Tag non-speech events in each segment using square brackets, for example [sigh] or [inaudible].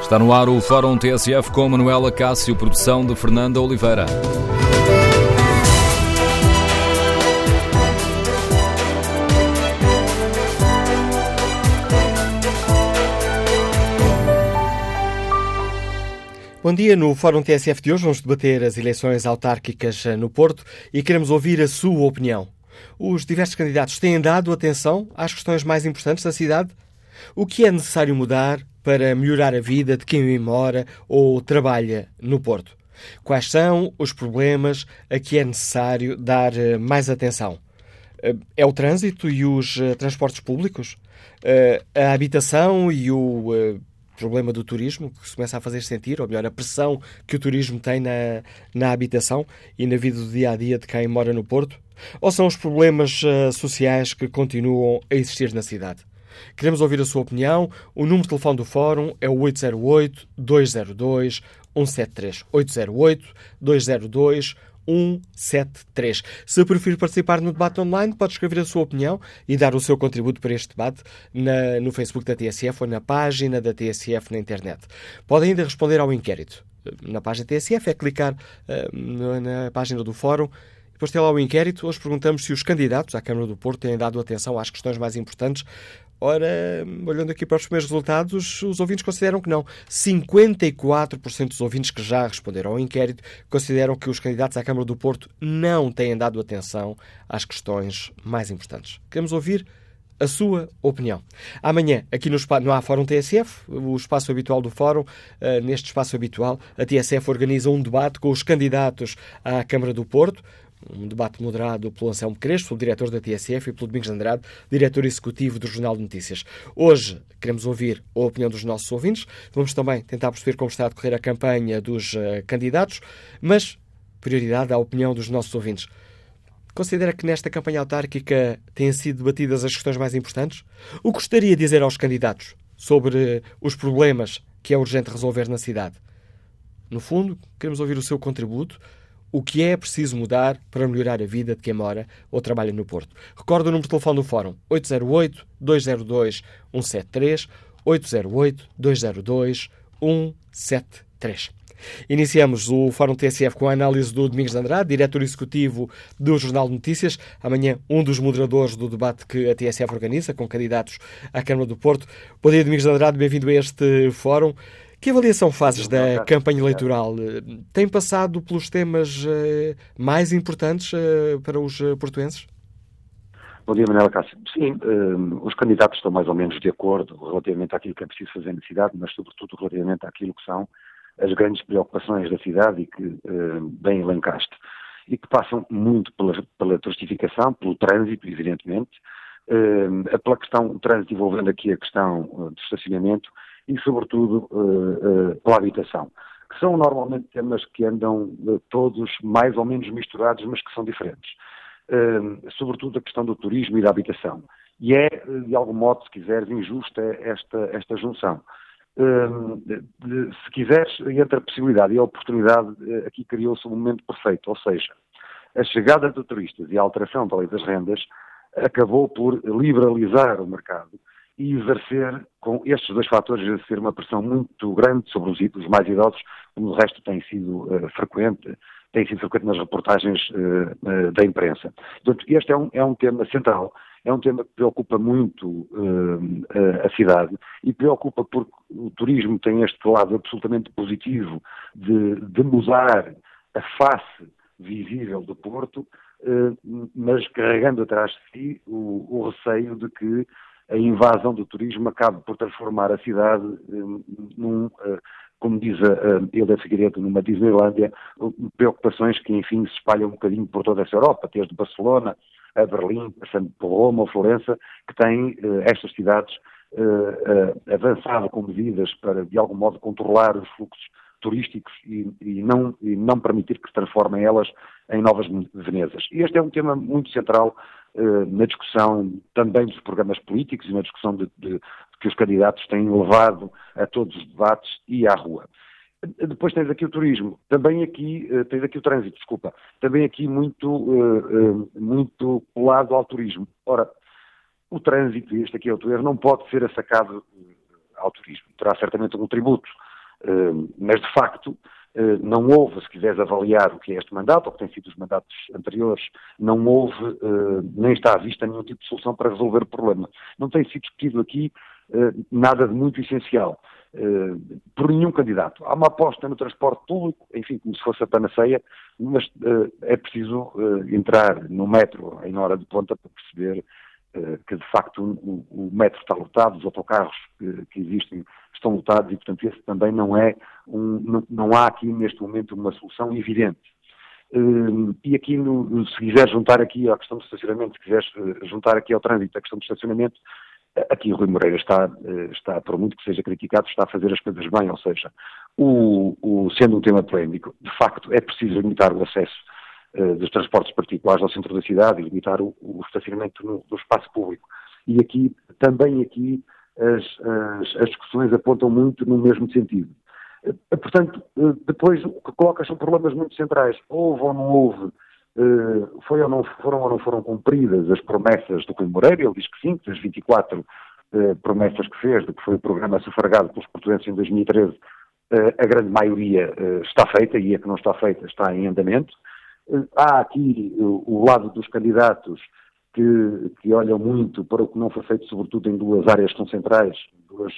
Está no ar o Fórum TSF com Manuela Cássio, produção de Fernanda Oliveira. Bom dia, no Fórum TSF de hoje vamos debater as eleições autárquicas no Porto e queremos ouvir a sua opinião. Os diversos candidatos têm dado atenção às questões mais importantes da cidade? O que é necessário mudar para melhorar a vida de quem mora ou trabalha no Porto? Quais são os problemas a que é necessário dar eh, mais atenção? Eh, é o trânsito e os eh, transportes públicos? A habitação e o problema do turismo que se começa a fazer sentir, ou melhor, a pressão que o turismo tem na, na habitação e na vida do dia a dia de quem mora no Porto? Ou são os problemas sociais que continuam a existir na cidade? Queremos ouvir a sua opinião. O número de telefone do Fórum é o 808-202-173. 808-202-173. 173. Se preferir participar no debate online, pode escrever a sua opinião e dar o seu contributo para este debate na, no Facebook da TSF ou na página da TSF na internet. Pode ainda responder ao inquérito. Na página da TSF é clicar uh, na página do Fórum depois tem lá o inquérito. Hoje perguntamos se os candidatos à Câmara do Porto têm dado atenção às questões mais importantes Ora, olhando aqui para os primeiros resultados, os ouvintes consideram que não. 54% dos ouvintes que já responderam ao inquérito consideram que os candidatos à Câmara do Porto não têm dado atenção às questões mais importantes. Queremos ouvir a sua opinião. Amanhã, aqui no, no Fórum TSF, o espaço habitual do Fórum, uh, neste espaço habitual, a TSF organiza um debate com os candidatos à Câmara do Porto um debate moderado pelo Anselmo Crespo, diretor da TSF, e pelo Domingos Andrade, diretor executivo do Jornal de Notícias. Hoje queremos ouvir a opinião dos nossos ouvintes, vamos também tentar perceber como está a decorrer a campanha dos uh, candidatos, mas prioridade à opinião dos nossos ouvintes. Considera que nesta campanha autárquica têm sido debatidas as questões mais importantes? O que gostaria de dizer aos candidatos sobre uh, os problemas que é urgente resolver na cidade? No fundo, queremos ouvir o seu contributo o que é preciso mudar para melhorar a vida de quem mora ou trabalha no Porto. Recordo o número de telefone do Fórum: 808-202-173, 808-202-173. Iniciamos o Fórum TSF com a análise do Domingos de Andrade, diretor executivo do Jornal de Notícias. Amanhã, um dos moderadores do debate que a TSF organiza, com candidatos à Câmara do Porto. Bom dia, Domingos de Andrade, bem-vindo a este Fórum. Que avaliação fazes da campanha eleitoral? Tem passado pelos temas eh, mais importantes eh, para os eh, portuenses? Bom dia, Manuela Cássio. Sim, os candidatos estão mais ou menos de acordo relativamente àquilo que é preciso fazer na cidade, mas sobretudo relativamente àquilo que são as grandes preocupações da cidade e que bem elencaste. E que passam muito pela, pela turistificação, pelo trânsito, evidentemente, pela questão, o trânsito envolvendo aqui a questão do estacionamento e, sobretudo, uh, uh, pela habitação, que são normalmente temas que andam uh, todos mais ou menos misturados, mas que são diferentes. sobretudo a questão do turismo e da habitação. E é, de algum modo, se quiseres, injusta esta, esta junção. se quiseres, entre a possibilidade e a oportunidade, aqui criou-se um momento perfeito, ou seja, a chegada de turistas e a alteração da lei das rendas acabou por liberalizar o mercado e exercer, com estes dois fatores, exercer uma pressão muito grande sobre os, os mais idosos, como o resto tem sido uh, frequente, tem sido frequente nas reportagens uh, uh, da imprensa. Portanto, este é um, é um tema central, é um tema que preocupa muito a cidade e preocupa porque o turismo tem este lado absolutamente positivo de, de mudar a face visível do Porto, mas carregando atrás de si o, o receio de que a invasão do turismo acaba por transformar a cidade hum, num, eh, como diz a Hilda Figueiredo, numa Disneylândia, preocupações que, enfim, se espalham um bocadinho por toda essa Europa, desde Barcelona a Berlim, passando por Roma ou Florença, que têm eh, estas cidades eh, avançado com medidas para, de algum modo, controlar os fluxos turísticos e, e, não, e não permitir que se transformem elas em novas Venezas. Este é um tema muito central na discussão também dos programas políticos e na discussão de, de, que os candidatos têm levado a todos os debates e à rua. Depois tens aqui o turismo, também aqui, uh, tens aqui o trânsito, desculpa, também aqui muito, uh, muito colado ao turismo. Ora, o trânsito, este aqui é o erro, não pode ser assacado ao turismo. Terá certamente um tributo mas, de facto, não houve, se quiseres avaliar o que é este mandato, ou que tem sido os mandatos anteriores, não houve, nem está à vista nenhum tipo de solução para resolver o problema. Não tem sido discutido aqui nada de muito essencial. por nenhum candidato. Há uma aposta no transporte público, enfim, como se fosse a panaceia, mas é preciso entrar no metro em hora de ponta para perceber que de facto o, o metro está lotado, os autocarros que, que, existem estão lotados e, portanto, esse também não é um, não, não há aqui neste momento uma solução evidente. Uh, e aqui, no, se quiser juntar aqui à questão do estacionamento, se quiser uh, juntar aqui ao trânsito a questão do estacionamento, aqui o Rui Moreira está, está, por muito que seja criticado, está a fazer as coisas bem, ou seja, o, o, sendo um tema polémico, de facto é preciso limitar o acesso eh, dos transportes particulares ao centro da cidade e limitar o, o estacionamento no, no, espaço público. E aqui, também aqui, as, as, as, discussões apontam muito no mesmo sentido. Eh, portanto, eh, depois o que coloca são problemas muito centrais. Houve ou não houve, foi ou não, foram ou não foram cumpridas as promessas do Rui Moreira, ele diz que sim, das 24 promessas que fez, do que foi o programa sufragado pelos portugueses em 2013, a grande maioria está feita e a que não está feita está em andamento. Há aqui o lado dos candidatos que, que, olham muito para o que não foi feito, sobretudo em duas áreas que centrais, duas,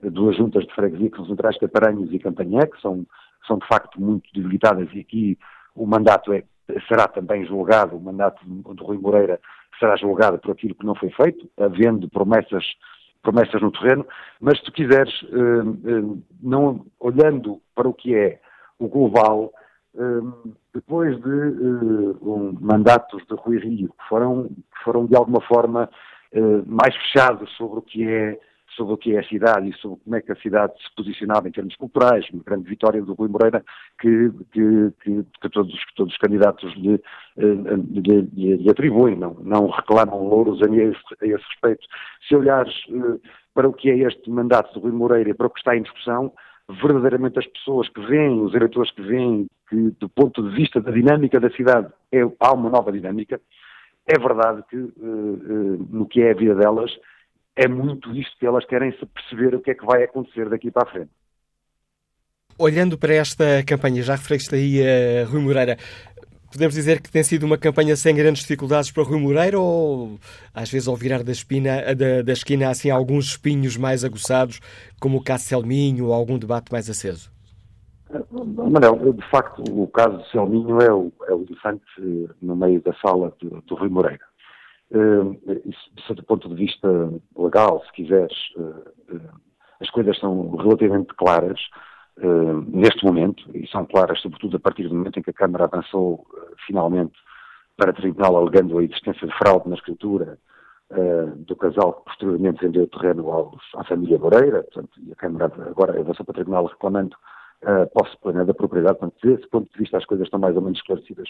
duas juntas de freguesia que são centrais, Caparanhos e Campanhé, que são, são de facto muito debilitadas e aqui o mandato é, será também julgado, o mandato do Rui Moreira será julgado por aquilo que não foi feito, havendo promessas, promessas no terreno, mas se tu quiseres, eh, eh, não, olhando para o que é o global, depois de uh, um, mandatos de Rui Rio, que foram, que foram de alguma forma uh, mais fechados sobre o que é sobre o que é a cidade e sobre como é que a cidade se posicionava em termos culturais, uma grande vitória do Rui Moreira que, que, que, que todos, todos os candidatos lhe, eh, lhe, lhe, lhe, atribuem, não, não reclamam louros a esse, a esse respeito. Se olhares para o que é este mandato do Rui Moreira e para o que está em discussão, verdadeiramente as pessoas que vêm, os eleitores que vêm, que do ponto de vista da dinâmica da cidade é, há uma nova dinâmica, é verdade que uh, uh, no que é a vida delas é muito isto que elas querem se perceber o que é que vai acontecer daqui para a frente. Olhando para esta campanha, já referiste aí a Rui Moreira, Podemos dizer que tem sido uma campanha sem grandes dificuldades para Rui Moreira ou às vezes ao virar da, espina, da, da esquina assim alguns espinhos mais aguçados, como o caso Selminho ou algum debate mais aceso? Manuel, de facto o caso de Selminho é o, é o elefante no meio da sala do, do Rui Moreira. Uh, isso, do ponto de vista legal, se quiseres, uh, uh, as coisas são relativamente claras. Neste momento, e são claras sobretudo a partir do momento em que a Câmara avançou finalmente para tribunal alegando a existência de fraude na escritura do casal que posteriormente vendeu o terreno à família Moreira, portanto, e a Câmara agora avançou para tribunal reclamando a posse plena da propriedade, portanto, desse ponto de vista as coisas estão mais ou menos esclarecidas.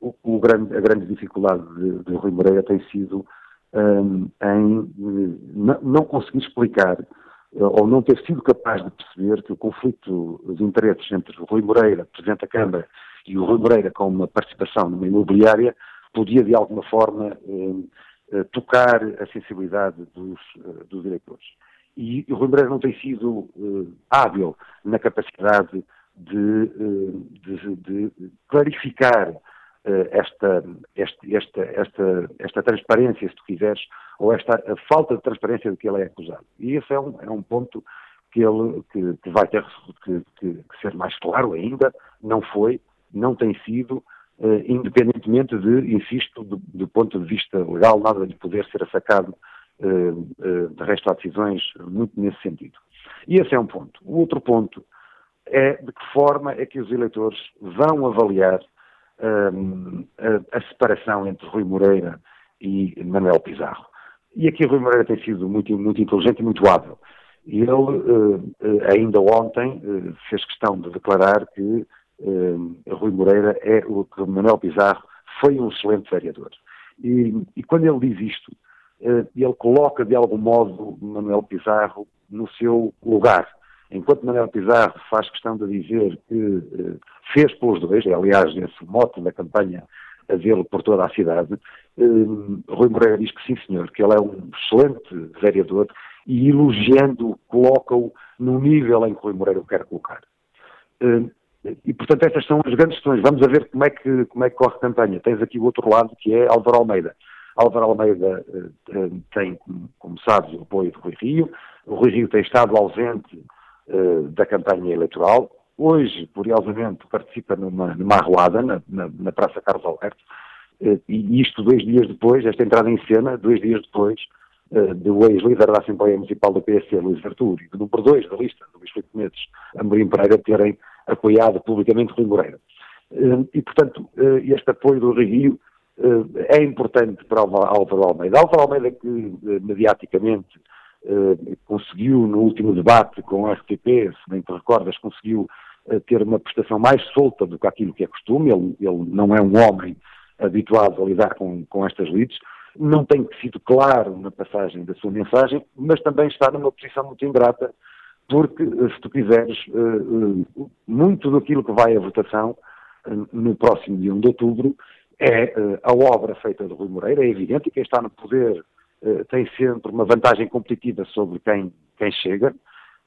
O, o grande, a grande dificuldade de, de Rui Moreira tem sido um, em não conseguir explicar ou não ter sido capaz de perceber que o conflito de interesses entre o Rui Moreira, Presidente da Câmara, e o Rui Moreira com uma participação numa imobiliária podia de alguma forma eh, eh, tocar a sensibilidade dos, eh, dos eleitores. E o Rui Moreira não tem sido eh, hábil na capacidade de, eh, de, de clarificar eh, esta, este, esta, esta, esta transparência, se tu quiseres, ou esta falta de transparência de que ele é acusado. E esse é um, é um ponto que ele que, que vai ter que, que, que, ser mais claro ainda, não foi, não tem sido, uh, independentemente de, insisto, do, do, ponto de vista legal, nada de poder ser sacado uh, uh, de resto há decisões muito nesse sentido. E esse é um ponto. O outro ponto é de que forma é que os eleitores vão avaliar a, a separação entre Rui Moreira e Manuel Pizarro. E aqui Rui Moreira tem sido muito, muito inteligente e muito hábil. E ele, ainda ontem, fez questão de declarar que Rui Moreira é o que Manuel Pizarro foi um excelente vereador. E, e quando ele diz isto, ele coloca de algum modo Manuel Pizarro no seu lugar. Enquanto Manuel Pizarro faz questão de dizer que fez pelos dois, aliás, esse mote da campanha a vê-lo por toda a cidade. Uh, Rui Moreira diz que sim, senhor, que ele é um excelente vereador e elogiando, coloca-o no nível em que Rui Moreira o quer colocar. E, portanto, essas são as grandes questões. Vamos a ver como é, que, como é que corre a campanha. Tens aqui o outro lado, que é Álvaro Almeida. Álvaro Almeida uh, tem, como sabes, o apoio do Rui Rio. O Rui Rio tem estado ausente uh, da campanha eleitoral. Hoje, curiosamente, participa numa, numa arruada na, na, na Praça Carlos Alberto. E isto dois dias depois, esta entrada em cena, dois dias depois do ex-líder da Assembleia Municipal do PSD, Luís Artur, e do número 2 da lista, Luís Filipe Mendes, Amorim Pereira, terem apoiado publicamente Rui Moreira. E, portanto, este apoio do Rio eh, é importante para Álvaro Almeida. Álvaro Almeida que eh, mediaticamente eh, conseguiu no último debate com a RTP, se bem te recordas, conseguiu ter uma prestação mais solta do que aquilo que é costume, ele, ele não é um homem habituado a lidar com, com estas lides, não tem sido claro na passagem da sua mensagem, mas também está numa posição muito ingrata, porque, se tu quiseres, muito daquilo que vai à votação no próximo dia 1 de outubro é uh, a obra feita de Rui Moreira, é evidente, e quem está no poder uh, tem sempre uma vantagem competitiva sobre quem, quem chega,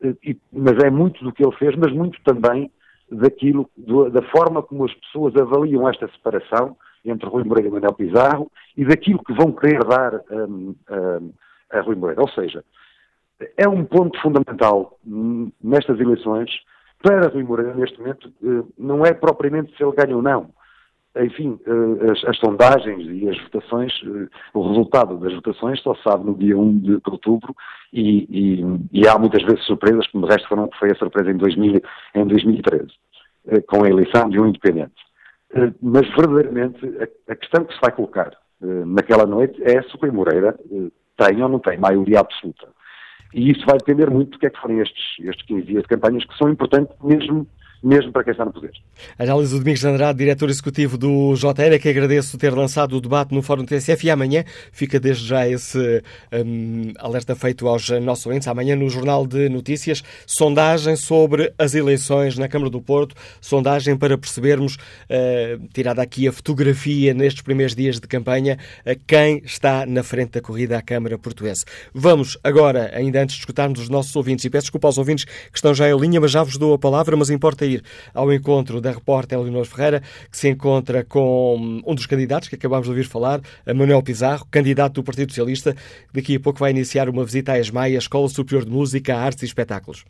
uh, e, mas é muito do que ele fez, mas muito também daquilo, da forma como as pessoas avaliam esta separação entre Rui Moreira e Manuel Pizarro e daquilo que vão querer dar um, um, a Rui Moreira. Ou seja, é um ponto fundamental nestas eleições para Rui Moreira, neste momento, não é propriamente se ele ganha ou não enfim, eh, as, as, sondagens e as votações, eh, o resultado das votações só sabe no dia 1 de, outubro e, e, e, há muitas vezes surpresas, como de resto foram, foi a surpresa em, 2000, em 2013, eh, com a eleição de um independente. Mas verdadeiramente a, a questão que se vai colocar naquela noite é se o Rui Moreira tem ou não tem maioria absoluta. E isso vai depender muito do que é que forem estes, estes 15 dias de campanhas, que são importantes mesmo mesmo para quem está no poder. Análise do Domingos Andrade, diretor executivo do JR, que agradeço ter lançado o debate no Fórum TSF e amanhã fica desde já esse um, alerta feito aos nossos ouvintes. Amanhã no Jornal de Notícias, sondagem sobre as eleições na Câmara do Porto, sondagem para percebermos, uh, tirada aqui a fotografia nestes primeiros dias de campanha, uh, quem está na frente da corrida à Câmara Portuense. Vamos agora, ainda antes de escutarmos os nossos ouvintes, e peço desculpa aos ouvintes que estão já em linha, mas já vos dou a palavra, mas importa ir ao encontro da repórter Leonor Ferreira, que se encontra com um dos candidatos que acabámos de ouvir falar, Manuel Pizarro, candidato do Partido Socialista. Daqui a pouco vai iniciar uma visita à ESMAI, a Escola Superior de Música, Artes e Espetáculos.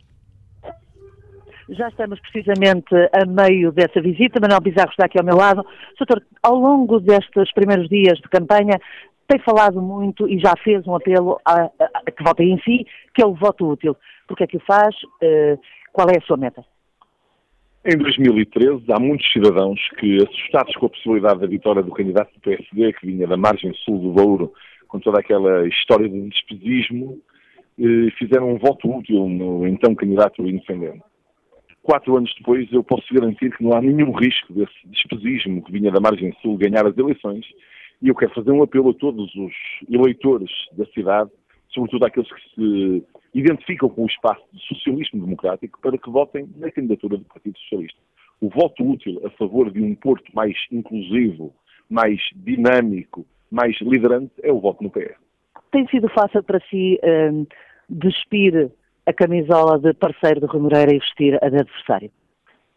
Já estamos precisamente a meio dessa visita. Manuel Pizarro está aqui ao meu lado. Doutor, ao longo destes primeiros dias de campanha, tem falado muito e já fez um apelo a, a, a que votem em si, que é o voto útil. Porque é que o faz? Uh, qual é a sua meta? Em 2013, há muitos cidadãos que, assustados com a possibilidade da vitória do candidato do PSD, que vinha da margem sul do Douro, com toda aquela história de despesismo, eh, fizeram um voto útil no então candidato independente. Quatro anos depois, eu posso garantir que não há nenhum risco desse despesismo que vinha da margem sul ganhar as eleições, e eu quero fazer um apelo a todos os eleitores da cidade, sobretudo àqueles que se identificam com o espaço de socialismo democrático para que votem na candidatura do Partido Socialista. O voto útil a favor de um Porto mais inclusivo, mais dinâmico, mais liderante é o voto no PS. Tem sido fácil para si um, despir a camisola de parceiro de Rui Moreira e vestir a de adversário?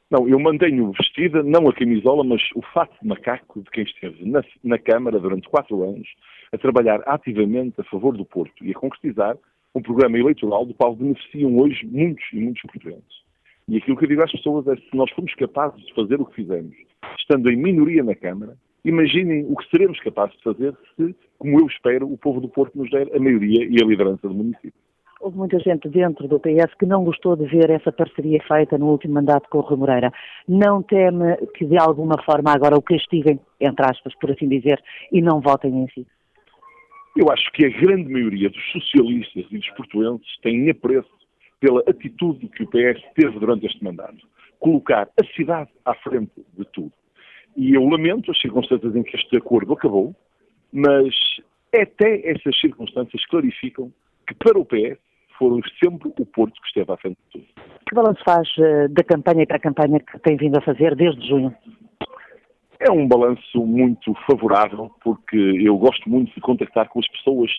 Não, eu mantenho vestida, não a camisola, mas o fato de macaco de quem esteve na, na Câmara durante quatro anos a trabalhar ativamente a favor do Porto e a concretizar um programa eleitoral do qual beneficiam hoje muitos e muitos portugueses. E aquilo que eu digo às pessoas é se nós formos capazes de fazer o que fizemos, estando em minoria na Câmara, imaginem o que seremos capazes de fazer se, como eu espero, o povo do Porto nos der a maioria e a liderança do município. Houve muita gente dentro do PS que não gostou de ver essa parceria feita no último mandato com o Rui Moreira. Não teme que de alguma forma agora o castiguem, entre aspas, por assim dizer, e não votem em si? Eu acho que a grande maioria dos socialistas e dos portuenses têm apreço pela atitude que o PS teve durante este mandato. Colocar a cidade à frente de tudo. E eu lamento as circunstâncias em que este acordo acabou, mas até essas circunstâncias clarificam que para o PS foram sempre o Porto que esteve à frente de tudo. Que balanço faz uh, da campanha e para a campanha que tem vindo a fazer desde junho? É um balanço muito favorável, porque eu gosto muito de contactar com as pessoas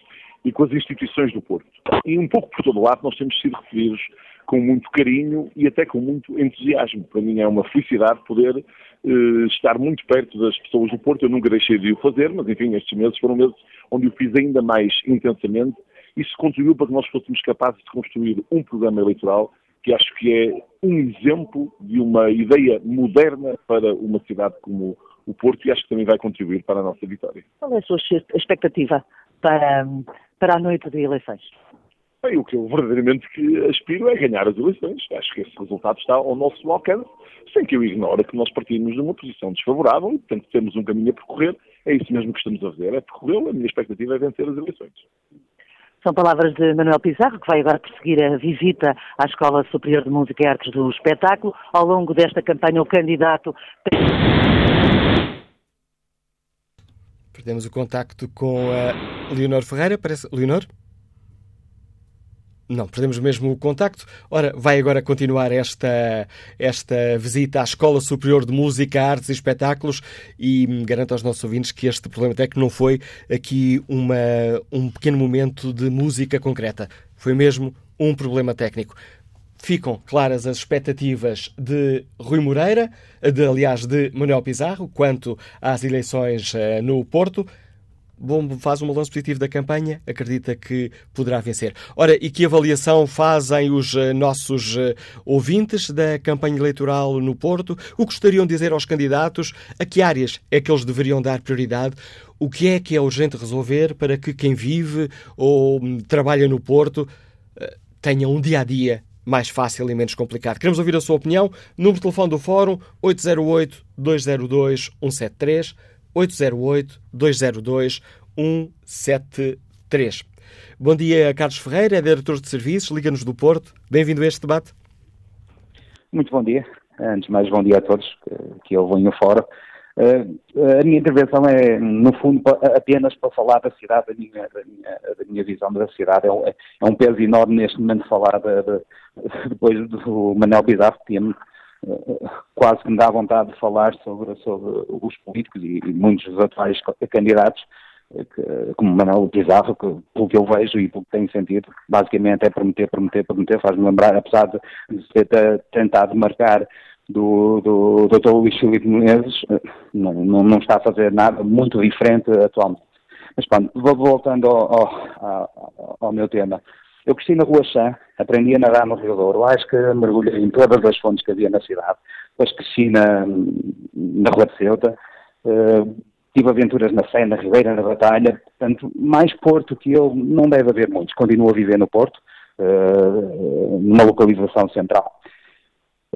e com as instituições do Porto. E um pouco por todo lado nós temos sido referidos com muito carinho e até com muito entusiasmo. Para mim é uma felicidade poder uh, estar muito perto das pessoas do Porto. Eu nunca deixei de o fazer, mas enfim, estes meses foram meses onde o fiz ainda mais intensamente. Isso contribuiu para que nós fôssemos capazes de construir um programa eleitoral que acho que é um exemplo de uma ideia moderna para uma cidade como o Porto e acho que também vai contribuir para a nossa vitória. Qual é a sua expectativa para, para a noite de eleições? Bem, o que eu verdadeiramente aspiro é ganhar as eleições. Acho que esse resultado está ao nosso alcance, sem que eu ignore que nós partimos de uma posição desfavorável e, portanto, temos um caminho a percorrer. É isso mesmo que estamos a fazer, é percorrê-lo. A minha expectativa é vencer as eleições. São palavras de Manuel Pizarro, que vai agora prosseguir a visita à Escola Superior de Música e Artes do Espetáculo. Ao longo desta campanha, o candidato. Perdemos o contacto com a Leonor Ferreira. Parece. Leonor? Não, perdemos mesmo o contacto. Ora, vai agora continuar esta, esta visita à Escola Superior de Música, Artes e Espetáculos e garanto aos nossos ouvintes que este problema técnico não foi aqui uma, um pequeno momento de música concreta. Foi mesmo um problema técnico. Ficam claras as expectativas de Rui Moreira, de, aliás, de Manuel Pizarro, quanto às eleições uh, no Porto bom, faz um balanço positivo da campanha, acredita que poderá vencer. Ora, e que avaliação fazem os uh, nossos uh, ouvintes da campanha eleitoral no Porto? O que gostariam de dizer aos candidatos? A que áreas é que eles deveriam dar prioridade? O que é que é urgente resolver para que quem vive ou um, trabalha no Porto tenha um dia a dia mais fácil e menos complicado. Queremos ouvir a sua opinião. Número de telefone do Fórum 808 202 173 808-202-173. Bom dia, Carlos Ferreira, é diretor de serviços, Liga-nos do Porto. Bem-vindo a este debate. Muito bom dia. Antes de mais, bom dia a todos que, eu venho fora. Uh, a minha intervenção é, no fundo, apenas para falar da cidade, da minha, da minha, da minha visão da cidade. É um, é um, peso enorme neste momento falar de, de, [laughs] depois do Manuel Bizarro, que tinha quase que me dá vontade de falar sobre, sobre os políticos e, e muitos dos atuais candidatos, eh, que, como Manuel Pizarro, que, pelo que eu vejo e pelo que tenho sentido, basicamente é prometer, prometer, prometer, faz-me lembrar, apesar de ter tentado marcar do, do, do Dr. Luís Filipe Menezes, eh, não, não, não, está a fazer nada muito diferente atualmente. Mas pronto, voltando ao, ao, ao meu tema. Eu cresci na Rua Chã, aprendi a nadar no Rio Douro, acho que mergulhei em todas as fontes que havia na cidade. Depois cresci na, na Rua de Ceuta, uh, tive aventuras na Sé, na Ribeira, na Batalha, portanto, mais Porto que eu não deve haver muitos. Continuo a viver no Porto, uh, numa localização central.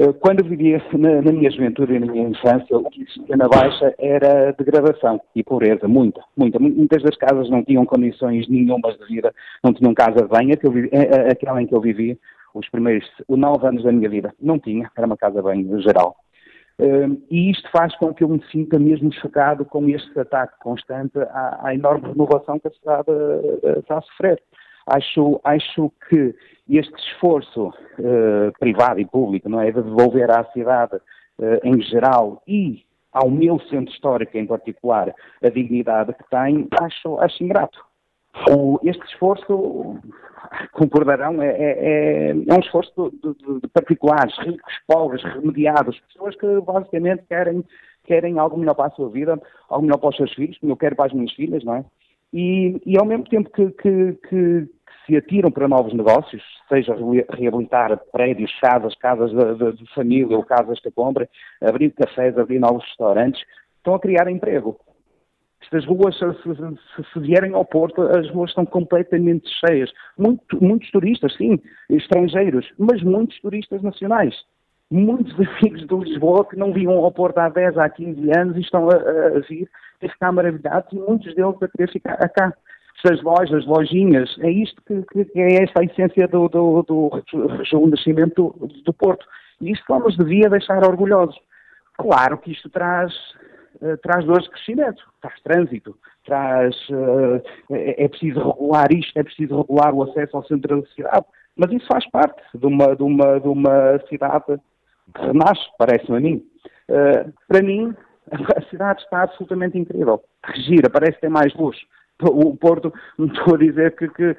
Eh, quando vivia na, na, minha juventude e na minha infância, o que existia na Baixa era degradação e pobreza, muita, muita. Muitas das casas não tinham condições nenhumas de vida, não tinham casa de banho, aquela em que eu vivia, os primeiros nove anos da minha vida, não tinha, era uma casa bem geral. Uh, e isto faz com que eu me sinta mesmo chocado com este ataque constante à, à enorme renovação que a cidade está a sofrer. Acho, acho que este esforço uh, privado e público não é, de devolver à cidade uh, em geral e ao meu centro histórico em particular a dignidade que tem, acho, acho ingrato. O, este esforço, concordarão, é, é, é um esforço de, de, de, particulares, ricos, pobres, remediados, pessoas que basicamente querem, querem algo melhor para a sua vida, algo melhor para os seus filhos, como eu quero para as minhas filhas, não é? E, e ao mesmo tempo que, que, que, se atiram para novos negócios, seja reabilitar prédios, casas, casas de, de, de família ou casas que compra, abrir cafés, abrir novos restaurantes, estão a criar emprego. Estas ruas, se, se, se, vierem ao Porto, as ruas estão completamente cheias. Muito, muitos turistas, sim, estrangeiros, mas muitos turistas nacionais. Muitos amigos de Lisboa que não vinham ao Porto há 10, há 15 anos e estão a, a vir a ficar maravilhados e muitos deles a querer ficar cá das lojas, lojinhas, é isto que, que é esta a essência do, do, do, nascimento do, do Porto. E isto só nos devia deixar orgulhosos. Claro que isto traz, uh, traz dores de crescimento, traz trânsito, traz, uh, é, é, preciso regular isto, é preciso regular o acesso ao centro da cidade, mas isso faz parte de uma, de uma, de uma cidade que renasce, parece-me a mim. Uh, para mim, [laughs] a cidade está absolutamente incrível. Regira, parece ter mais luz o Porto, não estou a dizer que, que,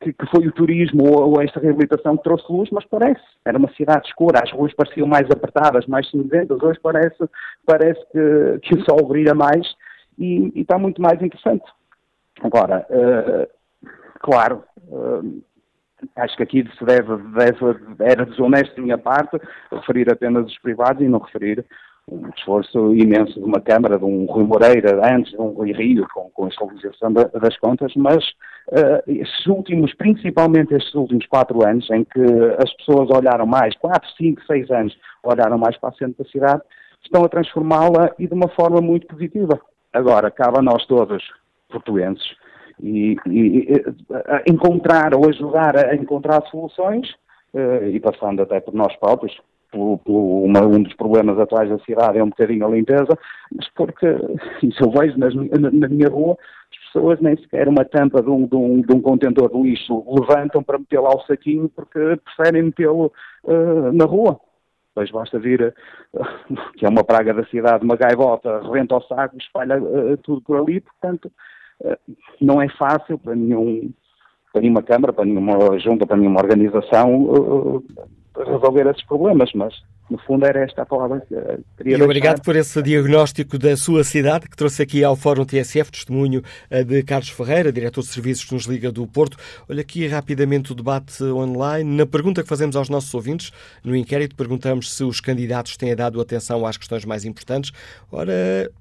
que foi o turismo ou, ou, esta reabilitação que trouxe luz, mas parece. Era uma cidade escura, as ruas pareciam mais apertadas, mais cinzentas, hoje parece, parece que, que o sol brilha mais e, e está muito mais interessante. Agora, uh, claro, uh, acho que aqui se deve, deve, era desonesto da minha parte referir apenas os privados e não referir um esforço imenso de uma Câmara, de um Rui Moreira, antes de um Rui Rio, com, com a estabilização da, das contas, mas uh, estes últimos, principalmente estes últimos quatro anos, em que as pessoas olharam mais, quatro, cinco, seis anos, olharam mais para a centro da cidade, estão a transformá-la e de uma forma muito positiva. Agora, cabe a nós todos, portuenses, e, e, e encontrar ou ajudar a encontrar soluções, uh, e passando até por nós próprios, uma, um dos problemas atuais da cidade é um bocadinho a limpeza, mas porque, [laughs] isso eu vejo nas, na, na, minha rua, as pessoas nem sequer uma tampa de um, de um, de um contentor de lixo levantam para meter lá o saquinho porque preferem metê-lo uh, na rua. Pois basta vir, uh, [laughs] que é uma praga da cidade, uma gaivota, rebenta o saco, espalha uh, tudo por ali, portanto, não é fácil para nenhum para nenhuma Câmara, para nenhuma junta, para nenhuma organização resolver esses problemas, mas no fundo era esta a palavra que queria E obrigado por esse diagnóstico da sua cidade que trouxe aqui ao Fórum TSF, testemunho eh, de Carlos Ferreira, diretor de serviços que nos Liga do Porto. Olha aqui rapidamente o debate online. Na pergunta que fazemos aos nossos ouvintes, no inquérito, perguntamos se os candidatos têm dado atenção às questões mais importantes. Ora,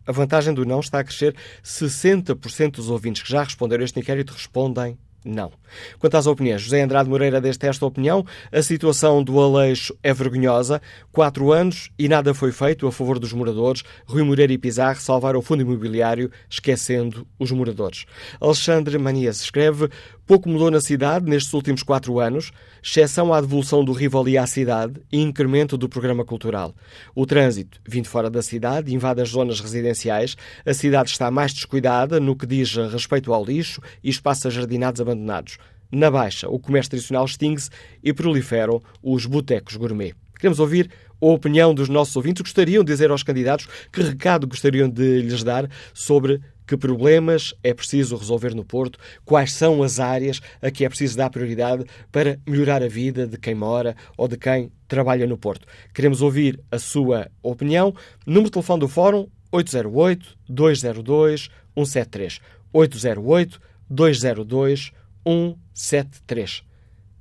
a vantagem do não está a crescer. 60% dos ouvintes que já responderam a este inquérito respondem não. Quanto às opiniões, José Andrade Moreira deste esta opinião. A situação do Aleixo é vergonhosa. Quatro anos e nada foi feito a favor dos moradores. Rui Moreira e Pizarro salvaram o fundo imobiliário, esquecendo os moradores. Alexandre Manias escreve Pouco mudou na cidade nestes últimos quatro anos, exceção à devolução do Rivoli à cidade e incremento do programa cultural. O trânsito, vindo fora da cidade, invade as zonas residenciais. A cidade está mais descuidada no que diz respeito ao lixo e espaços ajardinados abandonados. Na Baixa, o comércio tradicional extingue-se e proliferam os botecos gourmet. Queremos ouvir a opinião dos nossos ouvintes. Gostariam de dizer aos candidatos que recado gostariam de lhes dar sobre que problemas é preciso resolver no Porto, quais são as áreas a que é preciso dar prioridade para melhorar a vida de quem mora ou de quem trabalha no Porto. Queremos ouvir a sua opinião. Número de telefone do Fórum 808-202-173. 808-202-173.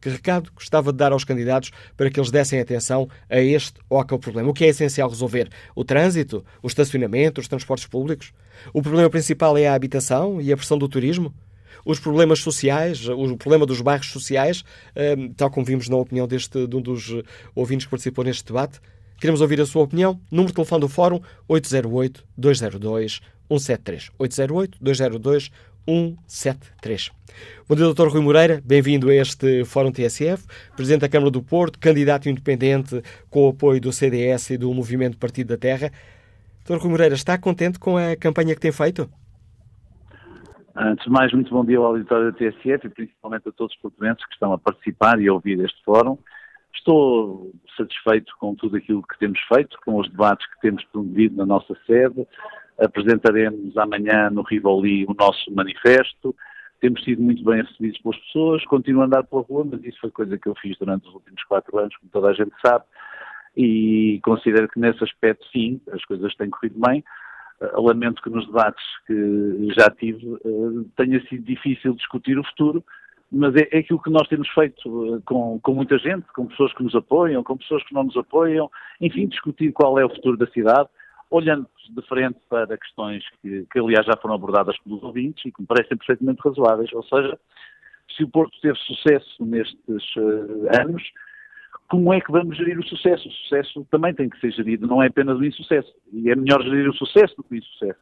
Que recado gostava de dar aos candidatos para que eles dessem atenção a este ou aquele problema? O que é essencial resolver? O trânsito? O estacionamento? Os transportes públicos? O problema principal é a habitação e a pressão do turismo? Os problemas sociais, o problema dos bairros sociais, hum, tal como vimos na opinião deste, de um dos ouvintes que participou neste debate? Queremos ouvir a sua opinião. Número de telefone do Fórum 808-202-173. 808-202-173. Bom dia, Dr. Rui Moreira. Bem-vindo a este Fórum TSF. Presidente da Câmara do Porto, candidato independente com o apoio do CDS e do Movimento Partido da Terra. Dr. Rui Moreira, está contente com a campanha que tem feito? Antes de mais, muito bom dia ao auditório da TSF e principalmente a todos os portugueses que estão a participar e a ouvir este fórum. Estou satisfeito com tudo aquilo que temos feito, com os debates que temos promovido na nossa sede. Apresentaremos amanhã no Rivoli o nosso manifesto. Temos sido muito bem recebidos pelas pessoas. Continuo a andar pela rua, mas isso foi coisa que eu fiz durante os últimos quatro anos, como toda a gente sabe e considero que nesse aspecto, sim, as coisas têm corrido bem. Uh, lamento que nos debates que já tive uh, tenha sido difícil discutir o futuro, mas é, é aquilo que nós temos feito uh, com, com, muita gente, com pessoas que nos apoiam, com pessoas que não nos apoiam, enfim, discutir qual é o futuro da cidade, olhando de frente para questões que, que aliás já foram abordadas pelos ouvintes e que me parecem perfeitamente razoáveis, ou seja, se o Porto teve sucesso nestes anos, como é que vamos gerir o sucesso? O sucesso também tem que ser gerido, não é apenas o insucesso. E é melhor gerir o sucesso do que o insucesso.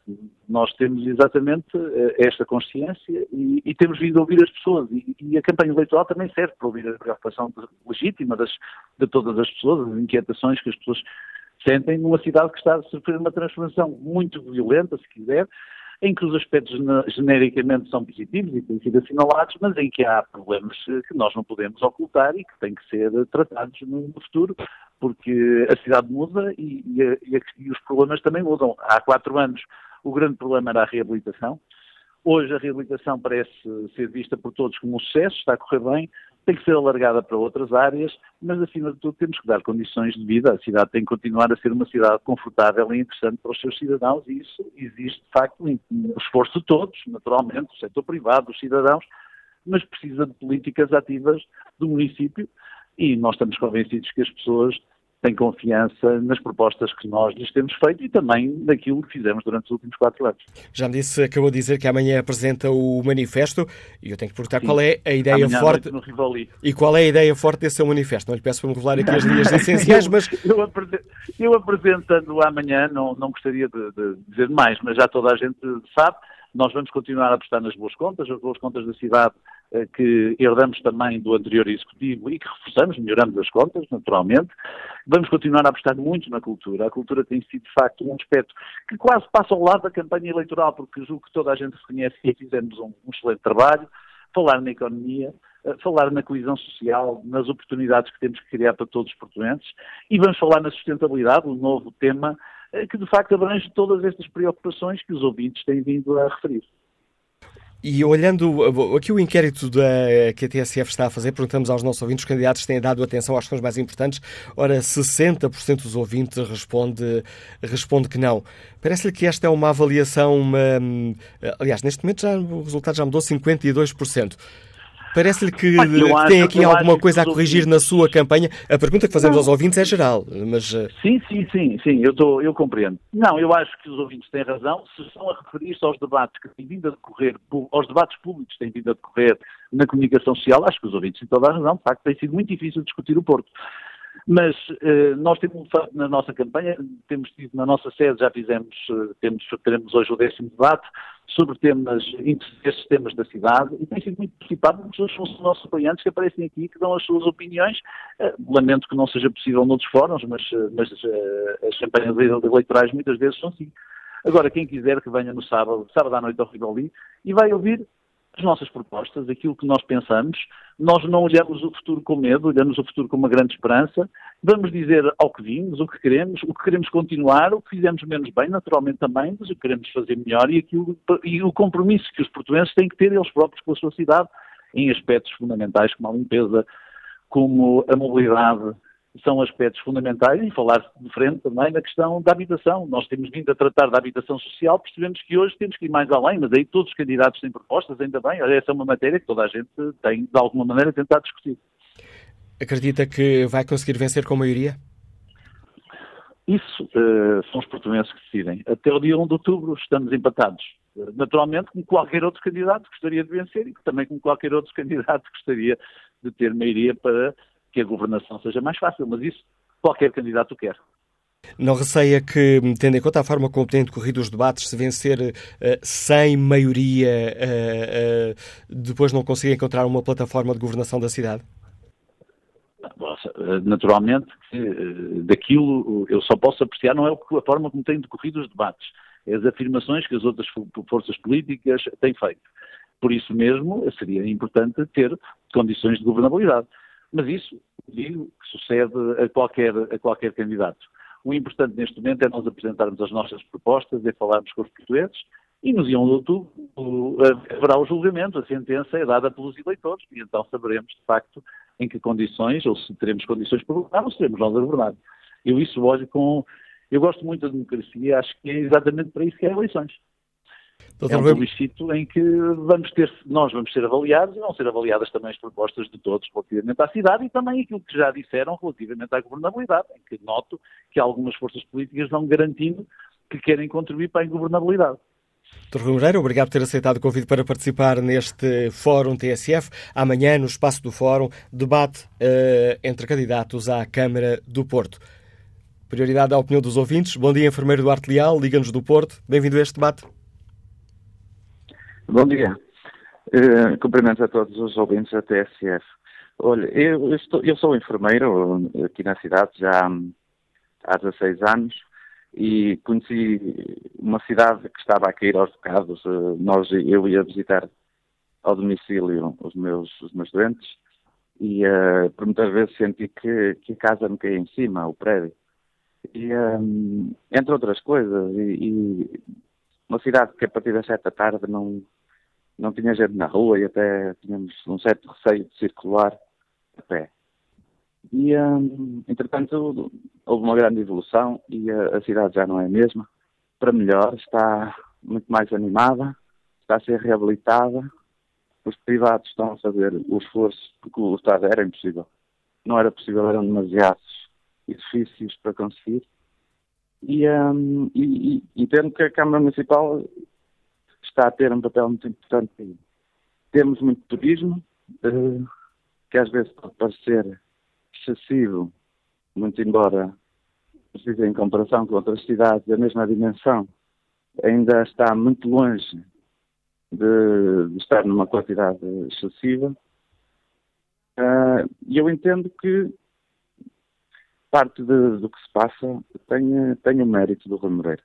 Nós temos exatamente eh, esta consciência e, e temos vindo a ouvir as pessoas. E, e, a campanha eleitoral também serve para ouvir a preocupação legítima das, de todas as pessoas, as inquietações que as pessoas sentem numa cidade que está a sofrer uma transformação muito violenta, se quiser, em que os aspectos genericamente são positivos e têm sido assinalados, mas em que há problemas que nós não podemos ocultar e que têm que ser tratados no futuro, porque a cidade muda e, e, e os problemas também mudam. Há quatro anos o grande problema era a reabilitação, Hoje a reabilitação parece ser vista por todos como um sucesso, está a correr bem, tem que ser alargada para outras áreas, mas acima de tudo temos que dar condições de vida. A cidade tem que continuar a ser uma cidade confortável e interessante para os seus cidadãos e isso existe de facto um esforço de todos, naturalmente, do setor privado, dos cidadãos, mas precisa de políticas ativas do município e nós estamos convencidos que as pessoas têm confiança nas propostas que nós lhes temos feito e também daquilo que fizemos durante os últimos quatro anos. Já me disse, acabou de dizer que amanhã apresenta o manifesto e eu tenho que perguntar Sim. qual é a ideia amanhã forte e qual é a ideia forte desse seu manifesto. Não lhe peço para me revelar aqui as linhas [laughs] essenciais, mas eu, eu apresentando amanhã não, não gostaria de, de dizer mais, mas já toda a gente sabe. Nós vamos continuar a apostar nas boas contas, as boas contas da cidade que herdamos também do anterior executivo e que reforçamos, melhoramos as contas, naturalmente. Vamos continuar a apostar muito na cultura. A cultura tem sido, de facto, um aspecto que quase passa ao lado da campanha eleitoral, porque julgo que toda a gente reconhece que fizemos um, um excelente trabalho. Falar na economia, eh, falar na coesão social, nas oportunidades que temos que criar para todos os portugueses e vamos falar na sustentabilidade, um novo tema eh, que de facto abrange todas estas preocupações que os ouvintes têm vindo a referir. E olhando aqui o inquérito da, que a TSF está a fazer, perguntamos aos nossos ouvintes, os candidatos têm dado atenção às questões mais importantes. Ora, 60% dos ouvintes responde, responde que não. Parece-lhe que esta é uma avaliação, uma, aliás, neste momento já, o resultado já mudou 52%. Parece-lhe que, que, tem aqui alguma coisa a corrigir ouvintes... na sua campanha? A pergunta que fazemos não. aos ouvintes é geral, mas... Eh, sim, sim, sim, sim, eu, tô, eu compreendo. Não, eu acho que os ouvintes têm razão. Se estão a referir-se aos debates que têm vindo a decorrer, aos debates públicos que têm vindo a decorrer na comunicação social, acho que os ouvintes têm toda a razão. De facto, tem sido muito difícil discutir o Porto. Mas eh, nós temos na nossa campanha, temos tido na nossa sede, já fizemos, eh, temos, teremos hoje o décimo debate sobre temas, esses temas da cidade, e tem sido muito participado, muitos são os nossos apoiantes que aparecem aqui, que dão as suas opiniões. Eh, lamento que não seja possível noutros fóruns, mas, mas as campanhas eleitorais muitas vezes são assim. Agora, quem quiser que venha no sábado, sábado à noite ao Rivoli, e vai ouvir as nossas propostas, aquilo que nós pensamos. Nós não olhamos o futuro com medo, olhamos o futuro com uma grande esperança. Vamos dizer ao que vimos, o que queremos, o que queremos continuar, o que fizemos menos bem, naturalmente também, mas o que queremos fazer melhor e, aquilo, e o compromisso que os portugueses têm que ter eles próprios com a sua cidade em aspectos fundamentais como a limpeza, como a mobilidade, são aspectos fundamentais e falar de frente também na questão da habitação. Nós temos vindo a tratar da habitação social, percebemos que hoje temos que ir mais além, mas aí todos os candidatos têm propostas, ainda bem. Essa é uma matéria que toda a gente tem, de alguma maneira, tentado discutir. Acredita que vai conseguir vencer com maioria? Isso uh, são os portugueses que decidem. Até o dia 1 de outubro estamos empatados. Uh, naturalmente, como qualquer outro candidato gostaria de vencer e também como qualquer outro [laughs] candidato gostaria de ter maioria para que a governação seja mais fácil, mas isso qualquer candidato quer. Não receia que, tendo em conta a forma como têm decorrido os debates, se vencer uh, sem maioria, uh, uh, depois não consiga encontrar uma plataforma de governação da cidade? Naturalmente, daquilo eu só posso apreciar não é a forma como têm decorrido os debates, é as afirmações que as outras forças políticas têm feito. Por isso mesmo, seria importante ter condições de governabilidade. Mas isso, digo, sucede a qualquer, a qualquer candidato. O importante neste momento é nós apresentarmos as nossas propostas, é falarmos com os portugueses e no dia 1 de outubro haverá o julgamento, a sentença é dada pelos eleitores e então saberemos de facto em que condições, ou se teremos condições para governar ou se teremos nós a governar. Eu isso com... Eu gosto muito da democracia, acho que é exatamente para isso que há eleições. Doutor é um plebiscito em que vamos ter, nós vamos ser avaliados e vão ser avaliadas também as propostas de todos relativamente à cidade e também aquilo que já disseram relativamente à governabilidade, em que noto que algumas forças políticas vão garantindo que querem contribuir para a governabilidade. Dr. Rui Moreira, obrigado por ter aceitado o convite para participar neste Fórum TSF. Amanhã, no espaço do Fórum, debate uh, entre candidatos à Câmara do Porto. Prioridade à opinião dos ouvintes. Bom dia, enfermeiro Duarte Leal, Liga-nos do Porto. Bem-vindo a este debate. Bom dia. Uh, cumprimentos a todos os ouvintes da TSF. Olha, eu, estou, eu sou enfermeiro aqui na cidade já há 16 anos e conheci uma cidade que estava a cair aos bocados. Uh, nós, eu ia visitar ao domicílio os meus, os meus doentes e uh, por muitas vezes senti que, que a casa me caía em cima, o prédio. E, um, entre outras coisas, e, e uma cidade que a partir das sete da tarde não, não tinha gente na rua e até tínhamos um certo receio de circular a pé. E, hum, entretanto, houve uma grande evolução e a, a, cidade já não é a mesma. Para melhor, está muito mais animada, está a ser reabilitada. Os privados estão a fazer o esforço, porque o Estado era impossível. Não era possível, eram demasiados edifícios para conseguir. E, um, e, e, e tendo que a Câmara Municipal está a ter um papel muito importante. Temos muito turismo, uh, que às vezes pode parecer excessivo, muito embora em comparação com outras cidades da mesma dimensão, ainda está muito longe de, de estar numa quantidade excessiva. Uh, e eu entendo que parte de, do que se passa tem, tem o mérito do Rui Moreira.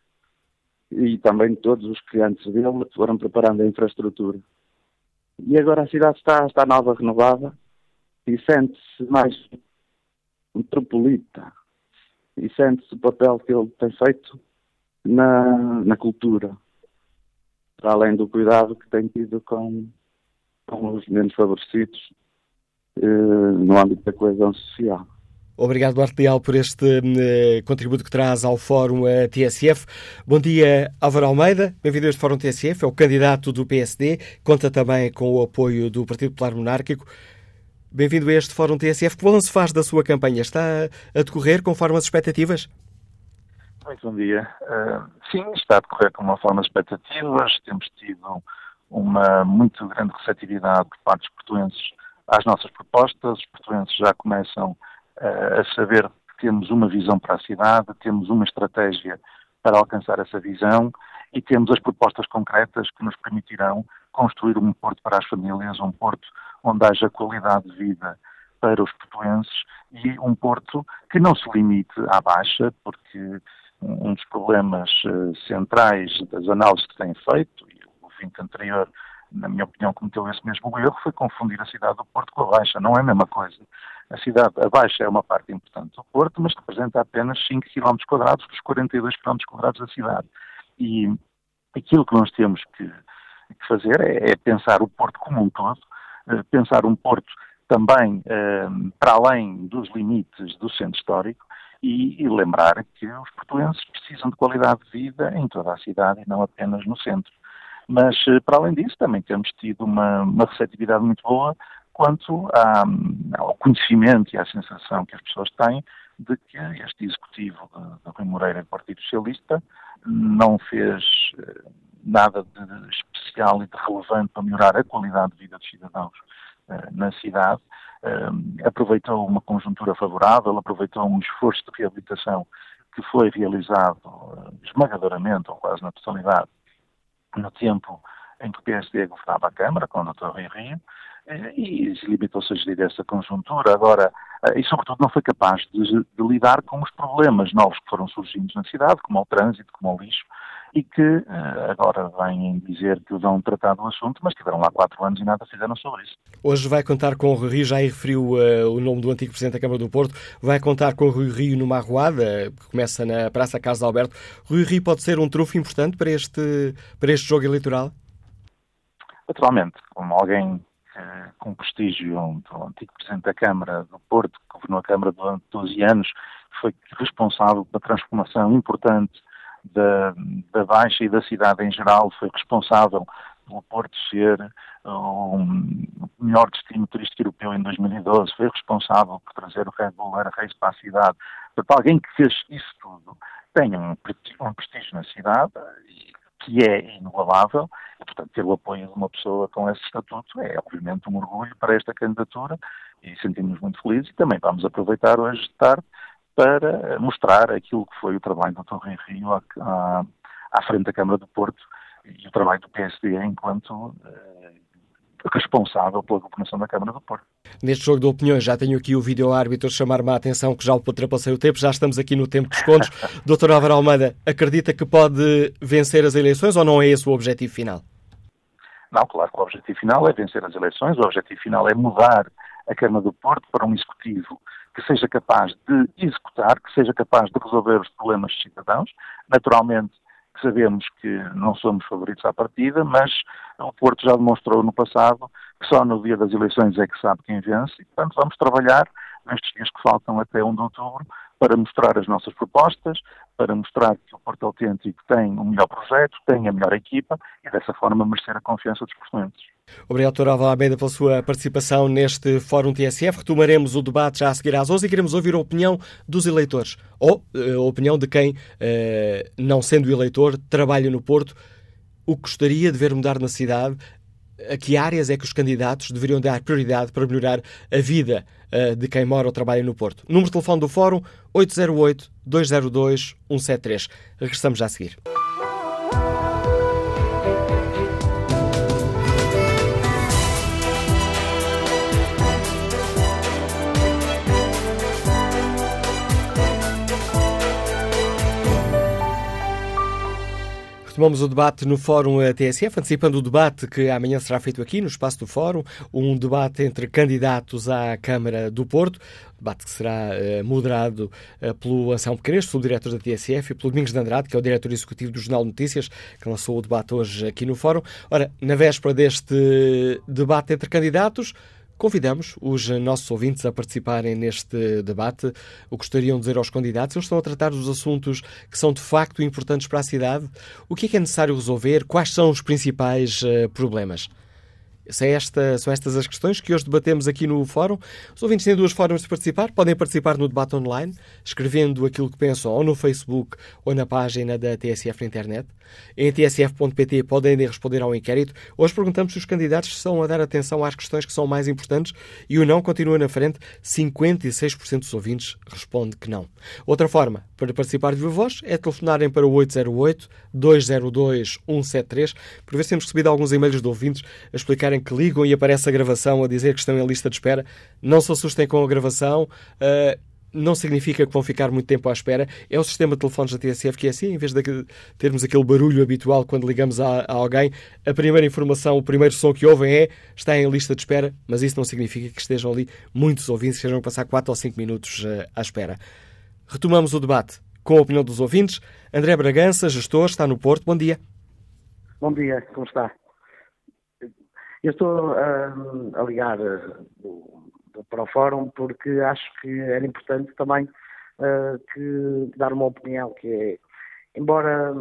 E também todos os clientes dele foram preparando a infraestrutura. E agora a cidade está, está nova, renovada, e sente-se mais metropolita. E sente-se o papel que ele tem feito na, na cultura, para além do cuidado que tem tido com, com os menos favorecidos eh, no âmbito da coesão social. Obrigado, Duarte Leal, por este uh, contributo que traz ao Fórum uh, TSF. Bom dia, Álvaro Almeida. Bem-vindo a este Fórum TSF. É o candidato do PSD. Conta também com o apoio do Partido Popular Monárquico. Bem-vindo a este Fórum TSF. Que balanço faz da sua campanha? Está a decorrer conforme as expectativas? Muito bom dia. Uh, sim, está a decorrer conforme as expectativas. Temos tido uma muito grande receptividade por parte dos portuenses às nossas propostas. Os portuenses já começam a saber que temos uma visão para a cidade, temos uma estratégia para alcançar essa visão e temos as propostas concretas que nos permitirão construir um porto para as famílias, um porto onde haja qualidade de vida para os portuenses e um porto que não se limite à baixa, porque um dos problemas eh, centrais das análises que têm feito, e o ouvinte anterior na minha opinião, cometeu esse mesmo erro, foi confundir a cidade do Porto com a Baixa. Não é a mesma coisa. A cidade, a Baixa é uma parte importante do Porto, mas representa apenas 5 km quadrados dos 42 km quadrados da cidade. E aquilo que nós temos que, que fazer é, é, pensar o Porto como um todo, eh, pensar um Porto também eh, para além dos limites do centro histórico e, e, lembrar que os portuenses precisam de qualidade de vida em toda a cidade e não apenas no centro. Mas, eh, para além disso, também temos tido uma, uma receptividade muito boa quanto à, ao conhecimento e à sensação que as pessoas têm de que este executivo da Rui Moreira do Partido Socialista não fez eh, nada de especial e de relevante para melhorar a qualidade de vida dos cidadãos eh, na cidade. aproveitou uma conjuntura favorável, aproveitou um esforço de reabilitação que foi realizado esmagadoramente, ou quase na totalidade, no tempo em que o PSD governava a Câmara, com o Dr. Rio, eh, e limitou-se a gerir essa conjuntura. Agora, eh, e sobretudo não foi capaz de, de, lidar com os problemas novos que foram surgindo na cidade, como o trânsito, como o lixo, e que eh, agora vêm dizer que vão tratar do assunto, mas tiveram lá quatro anos e nada fizeram sobre isso. Hoje vai contar com o Rui Rio, já aí referiu uh, o nome do antigo Presidente da Câmara do Porto, vai contar com o Rui Rio numa arruada, que começa na Praça Casa de Alberto. Rui Rio pode ser um trufo importante para este, para este jogo eleitoral? Naturalmente, como alguém com prestígio do antigo Presidente da Câmara do Porto, que governou a Câmara durante 12 anos, foi responsável pela transformação importante da, da Baixa e da cidade em geral, foi responsável pelo Porto ser o melhor destino turístico europeu em 2012, foi responsável por trazer o Red Bull Era Reis para a cidade. Portanto, alguém que fez isso tudo tem um, um prestígio na cidade e que é inigualável, e, portanto, ter o apoio de uma pessoa com esse estatuto é, obviamente, um orgulho para esta candidatura e sentimos muito felizes e também vamos aproveitar hoje de tarde para mostrar aquilo que foi o trabalho do Dr. Rio à, à, à, frente da Câmara do Porto e o trabalho do PSD enquanto eh, responsável pela governação da Câmara do Porto. Neste jogo de opiniões, já tenho aqui o vídeo-árbitro chamar-me a atenção que já ultrapassei o tempo, já estamos aqui no tempo de descontos. [laughs] Doutor Álvaro Almeida, acredita que pode vencer as eleições ou não é esse o objetivo final? Não, claro que o objetivo final é vencer as eleições, o objetivo final é mudar a Câmara do Porto para um executivo que seja capaz de executar, que seja capaz de resolver os problemas dos cidadãos, naturalmente sabemos que não somos favoritos à partida, mas o Porto já demonstrou no passado que só no dia das eleições é que sabe quem vence e, portanto, vamos trabalhar nestes dias que faltam até 1 de outubro para mostrar as nossas propostas, para mostrar que o Porto Autêntico tem o um melhor projeto, tem a melhor equipa e dessa forma merecer a confiança dos portugueses. Obrigado, Dr. Alva Almeida, pela sua participação neste Fórum TSF. Retomaremos o debate já a seguir às 11 e queremos ouvir a opinião dos eleitores ou eh, a opinião de quem, eh, não sendo eleitor, trabalha no Porto, o que gostaria de ver mudar na cidade, a que áreas é que os candidatos deveriam dar prioridade para melhorar a vida uh, de quem mora ou trabalha no Porto. Número de telefone do Fórum 808-202-173. Regressamos já a seguir. Retomamos o debate no Fórum TSF, antecipando o debate que amanhã será feito aqui no espaço do Fórum, um debate entre candidatos à Câmara do Porto, debate que será uh, moderado uh, pelo Anselmo Pequenes, subdiretor da TSF, e pelo Domingos de Andrade, que é o diretor executivo do Jornal Notícias, que lançou o debate hoje aqui no Fórum. Ora, na véspera deste debate entre candidatos, Convidamos os nossos ouvintes a participarem neste debate. O que gostariam de dizer aos candidatos? Eles estão a tratar dos assuntos que são de facto importantes para a cidade. O que é que é necessário resolver? Quais são os principais uh, problemas? É esta, são estas as questões que hoje debatemos aqui no fórum. Os ouvintes têm duas formas de participar. Podem participar no debate online, escrevendo aquilo que pensam ou no Facebook ou na página da TSF na internet. Em tsf.pt podem responder ao inquérito. Hoje perguntamos se os candidatos estão a dar atenção às questões que são mais importantes e o não continua na frente. 56% dos ouvintes responde que não. Outra forma para participar de voz é telefonarem para o 808-202-173 para ver se temos recebido alguns e-mails de ouvintes a que ligam e aparece a gravação a dizer que estão em lista de espera. Não se assustem com a gravação. Uh, não significa que vão ficar muito tempo à espera. É o sistema de telefones da TSF que é assim, em vez de termos aquele barulho habitual quando ligamos a, a, alguém, a primeira informação, o primeiro som que ouvem é está em lista de espera, mas isso não significa que estejam ali muitos ouvintes, que estejam a passar 4 ou 5 minutos uh, à espera. Retomamos o debate com a opinião dos ouvintes. André Bragança, gestor, está no Porto. Bom dia. Bom dia, como está? Eu estou uh, a ligar uh, para o fórum porque acho que era importante também uh, que dar uma opinião que é embora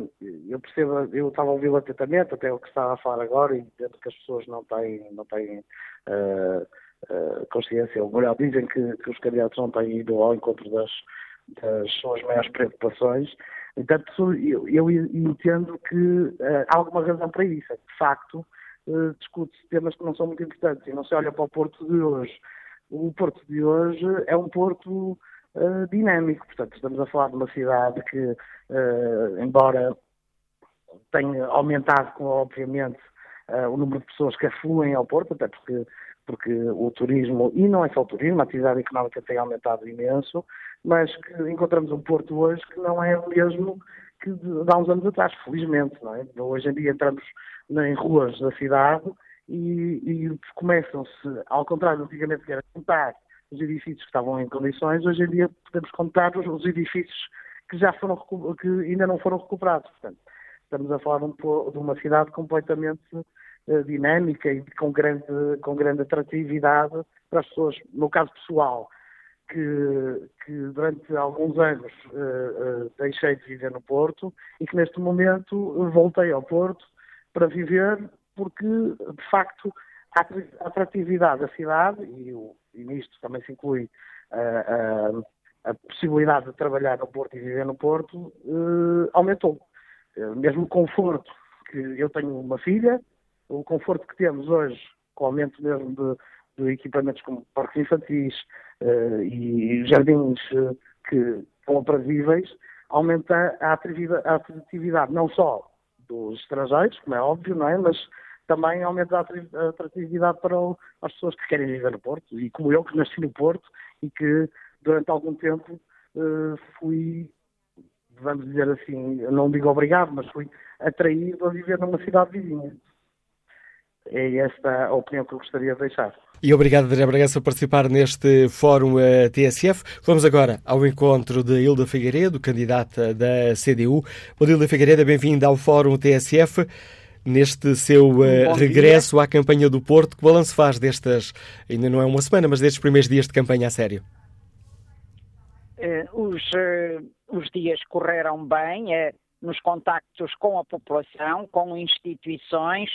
eu perceba, eu estava a ouvi-lo atentamente até o que estava a falar agora e entendo que as pessoas não têm, não têm uh, uh, consciência, ou melhor, dizem que, que, os candidatos não têm ido ao encontro das, das suas maiores preocupações. Entanto, eu, eu entendo que há alguma razão para isso. É que, de facto, discute-se temas que não são muito importantes e não se olha para o Porto de hoje o Porto de hoje é um Porto uh, dinâmico. Portanto, estamos a falar de uma cidade que, uh, embora tenha aumentado, obviamente, o número de pessoas que afluem ao Porto, até porque, porque o turismo, e não é só o turismo, a atividade económica tem aumentado imenso, mas que encontramos um Porto hoje que não é o mesmo que de há uns anos atrás, felizmente. Não é? Hoje em dia entramos em ruas da cidade e, e começam-se, ao contrário, antigamente que era contar os edifícios que estavam em condições, hoje em dia podemos contar os, os edifícios que já foram que ainda não foram recuperados. Portanto, estamos a falar um, de uma cidade completamente uh, dinâmica e com grande, com grande atratividade para as pessoas, no caso pessoal, que, que durante alguns anos uh, uh, deixei de viver no Porto e que neste momento voltei ao Porto para viver porque, de facto, a atratividade da cidade, e, o, e nisto também se inclui uh, a possibilidade de trabalhar no Porto e viver no Porto, uh, aumentou. Mesmo o conforto, que eu tenho uma filha, o conforto que temos hoje, com o aumento mesmo de, de equipamentos como parques infantis e jardins que são aprazíveis, aumenta a atratividade não só dos estrangeiros, como é óbvio, não é? Mas também aumenta a atratividade para as pessoas que querem viver no Porto, e como eu, que nasci no Porto e que durante algum tempo uh, fui, vamos dizer assim, não digo obrigado, mas fui atraído a viver numa cidade vizinha. É esta a opinião que eu gostaria de deixar. E obrigado, André Bragança, por participar neste Fórum uh, TSF. Vamos agora ao encontro de Hilda Figueiredo, candidata da CDU. Bom dia, Hilda Figueiredo, bem-vinda ao Fórum TSF. Neste seu uh, regresso dia. à campanha do Porto, que balanço faz destas, ainda não é uma semana, mas destes primeiros dias de campanha a sério? Uh, os, os dias correram bem nos contactos com a população, com instituições,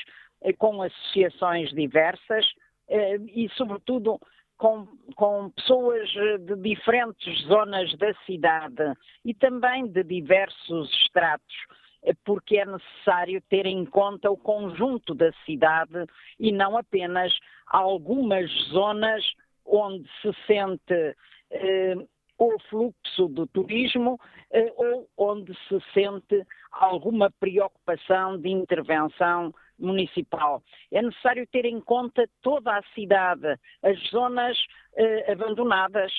com associações diversas eh, e, sobretudo, com, com, pessoas eh, de diferentes zonas da cidade e também de diversos estratos, eh, porque é necessário ter em conta o conjunto da cidade e não apenas algumas zonas onde se sente eh, o fluxo do turismo eh, ou onde se sente alguma preocupação de intervenção municipal. É necessário ter em conta toda a cidade, as zonas eh, abandonadas,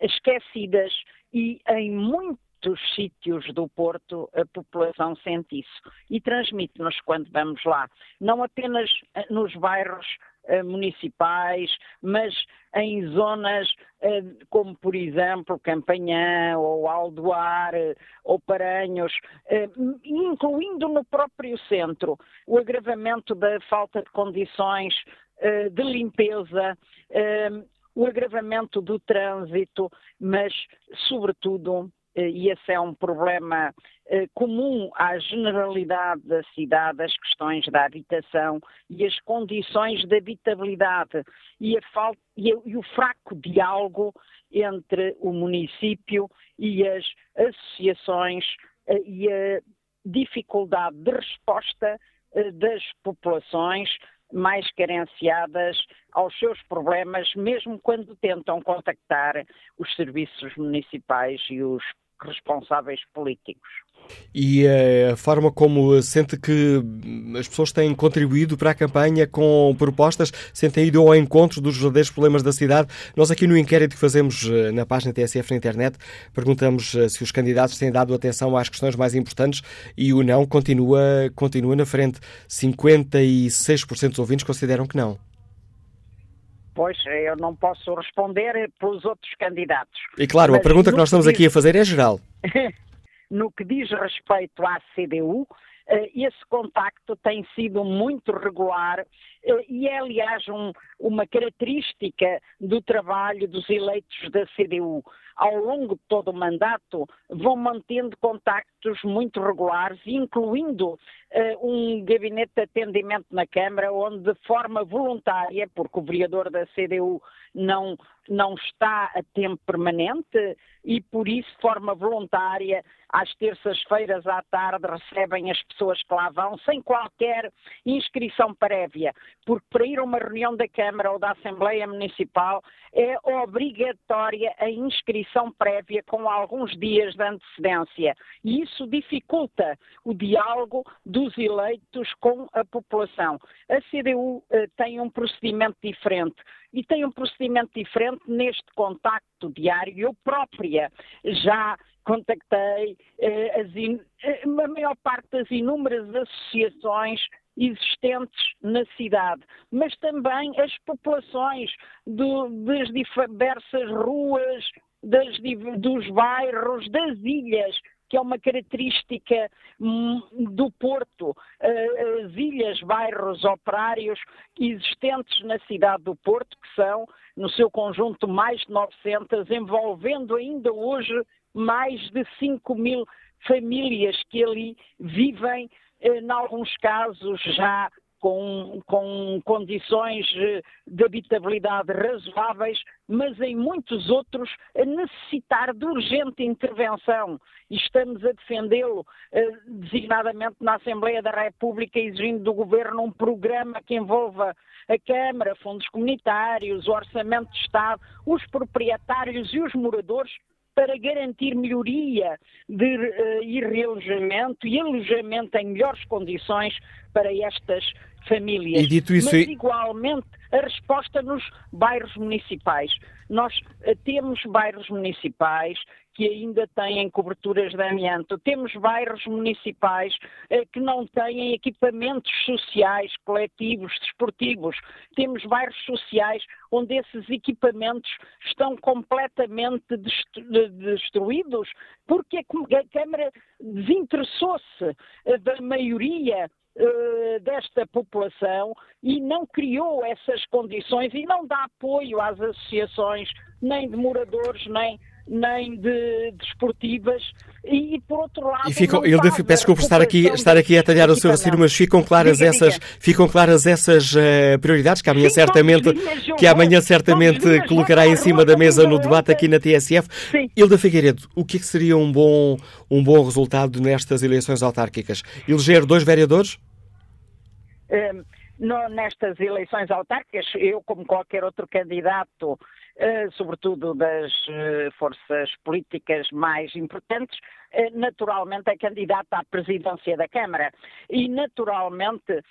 esquecidas e em muitos sítios do Porto a população sente isso e transmite-nos quando vamos lá, não apenas eh, nos bairros municipais, mas em zonas eh, como, por exemplo, Campanhã ou Aldoar eh, ou Paranhos, incluindo no próprio centro o agravamento da falta de condições de limpeza, o agravamento do trânsito, mas, sobretudo, eh, e esse é um problema eh, comum à generalidade da cidade, as questões da habitação e as condições de habitabilidade. E, falta, e o fraco diálogo entre o município e as associações eh, e a dificuldade de resposta das populações mais carenciadas aos seus problemas, mesmo quando tentam contactar os serviços municipais e os responsáveis políticos. E eh, a forma como sente que as pessoas têm contribuído para a campanha com propostas, sentem ido ao encontro dos verdadeiros problemas da cidade. Nós aqui no inquérito que fazemos eh, na página TSF na internet, perguntamos eh, se os candidatos têm dado atenção às questões mais importantes e o não continua, continua na frente. 56% dos ouvintes consideram que não. Pois, eu não posso responder pelos outros candidatos. E claro, a pergunta que nós estamos diz... aqui a fazer é geral. [laughs] no que diz respeito à CDU, eh, esse contacto tem sido muito regular eh, e é, aliás, um, uma característica do trabalho dos eleitos da CDU. Ao longo de todo o mandato, vão mantendo contactos muito regulares, incluindo uh, um gabinete de atendimento na Câmara, onde, de forma voluntária, porque o vereador da CDU não, não está a tempo permanente e, por isso, de forma voluntária, às terças-feiras à tarde, recebem as pessoas que lá vão, sem qualquer inscrição prévia. Porque para ir a uma reunião da Câmara ou da Assembleia Municipal é obrigatória a inscrição prévia com alguns dias de antecedência. E isso dificulta o diálogo dos eleitos com a população. A CDU eh, tem um procedimento diferente e tem um procedimento diferente neste contacto diário. Eu própria já contactei eh, in... Eh, a maior parte das inúmeras associações existentes na cidade, mas também as populações do, das diversas ruas, das, dos bairros, das ilhas, que é uma característica hum, do Porto. As ilhas, bairros operários existentes na cidade do Porto, que são, no seu conjunto, mais de 900, envolvendo ainda hoje mais de 5 mil famílias que ali vivem em alguns casos já com, com, condições eh, de habitabilidade razoáveis, mas em muitos outros a necessitar de urgente intervenção. E estamos a defendê-lo, eh, designadamente na Assembleia da República, exigindo do Governo um programa que envolva a Câmara, fundos comunitários, o Orçamento de Estado, os proprietários e os moradores para garantir melhoria de uh, e realojamento e alojamento em melhores condições para estas famílias. E dito isso, Mas igualmente a resposta nos bairros municipais. Nós uh, temos bairros municipais que ainda têm coberturas de amianto. Temos bairros municipais eh, que não têm equipamentos sociais, coletivos, desportivos. Temos bairros sociais onde esses equipamentos estão completamente destruídos porque a Câmara desinteressou-se eh, da maioria eh, desta população e não criou essas condições e não dá apoio às associações, nem de moradores, nem nem de desportivas e, por outro lado e ficam, eu peço desculpa estar aqui, estar aqui a talhar o seu raciocínio, mas ficam claras diga, essas, diga. ficam claras essas uh, prioridades que amanhã Sim, certamente, que amanhã certamente colocará em cima da mesa no debate aqui na TSF. Sim. Hilda Figueiredo, o que, é que seria um bom, um bom resultado nestas eleições autárquicas? Eleger dois vereadores? Um, no, nestas eleições autárquicas, eu, como qualquer outro candidato, sobretudo das eh, forças políticas mais importantes, eh, naturalmente é candidata à presidência da Câmara. E naturalmente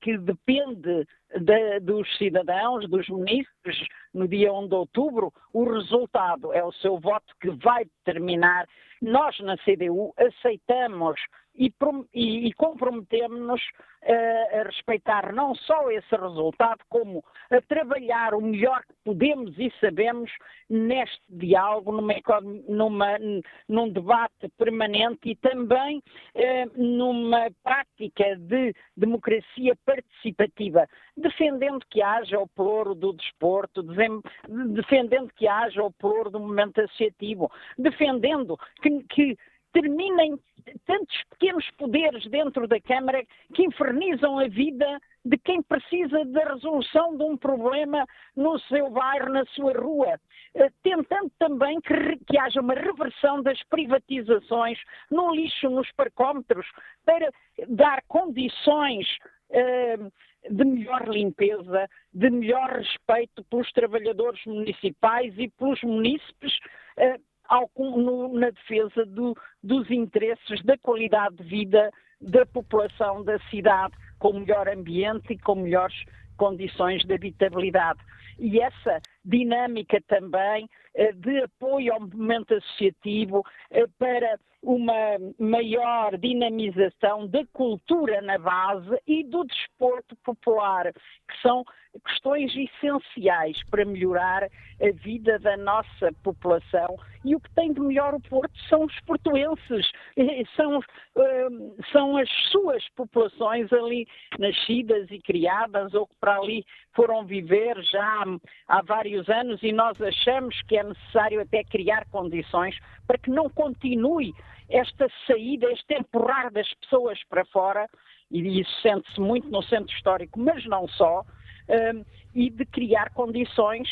que depende de, dos cidadãos, dos munícipes, no dia 1 de outubro, o resultado é o seu voto que vai determinar. Nós, na CDU, aceitamos e, e, e comprometemos-nos uh, a respeitar não só esse resultado, como a trabalhar o melhor que podemos e sabemos neste diálogo, numa, numa, num debate permanente e também uh, numa prática de democracia participativa, defendendo que haja o ploro do desporto, defendendo que haja o ploro do movimento associativo, defendendo que, que terminem tantos pequenos poderes dentro da Câmara que infernizam a vida de quem precisa da resolução de um problema no seu bairro, na sua rua, eh, tentando também que, que haja uma reversão das privatizações no lixo, nos parcómetros, para dar condições uh, de melhor limpeza, de melhor respeito pelos trabalhadores municipais e pelos munícipes, no, na defesa do, dos interesses da qualidade de vida da população da cidade, com melhor ambiente e com melhores condições de habitabilidade. E essa dinâmica também eh, de apoio ao movimento associativo eh, para uma maior dinamização da cultura na base e do desporto popular, que são questões essenciais para melhorar a vida da nossa população. E o que tem de melhor o Porto são os portuenses, [laughs] são, hum, são as suas populações ali nascidas e criadas ou que para ali foram viver já há vários anos e nós achamos que é necessário até criar condições para que não continue esta saída, este empurrar das pessoas para fora, e isso sente-se muito no centro histórico, mas não só, um, e de criar condições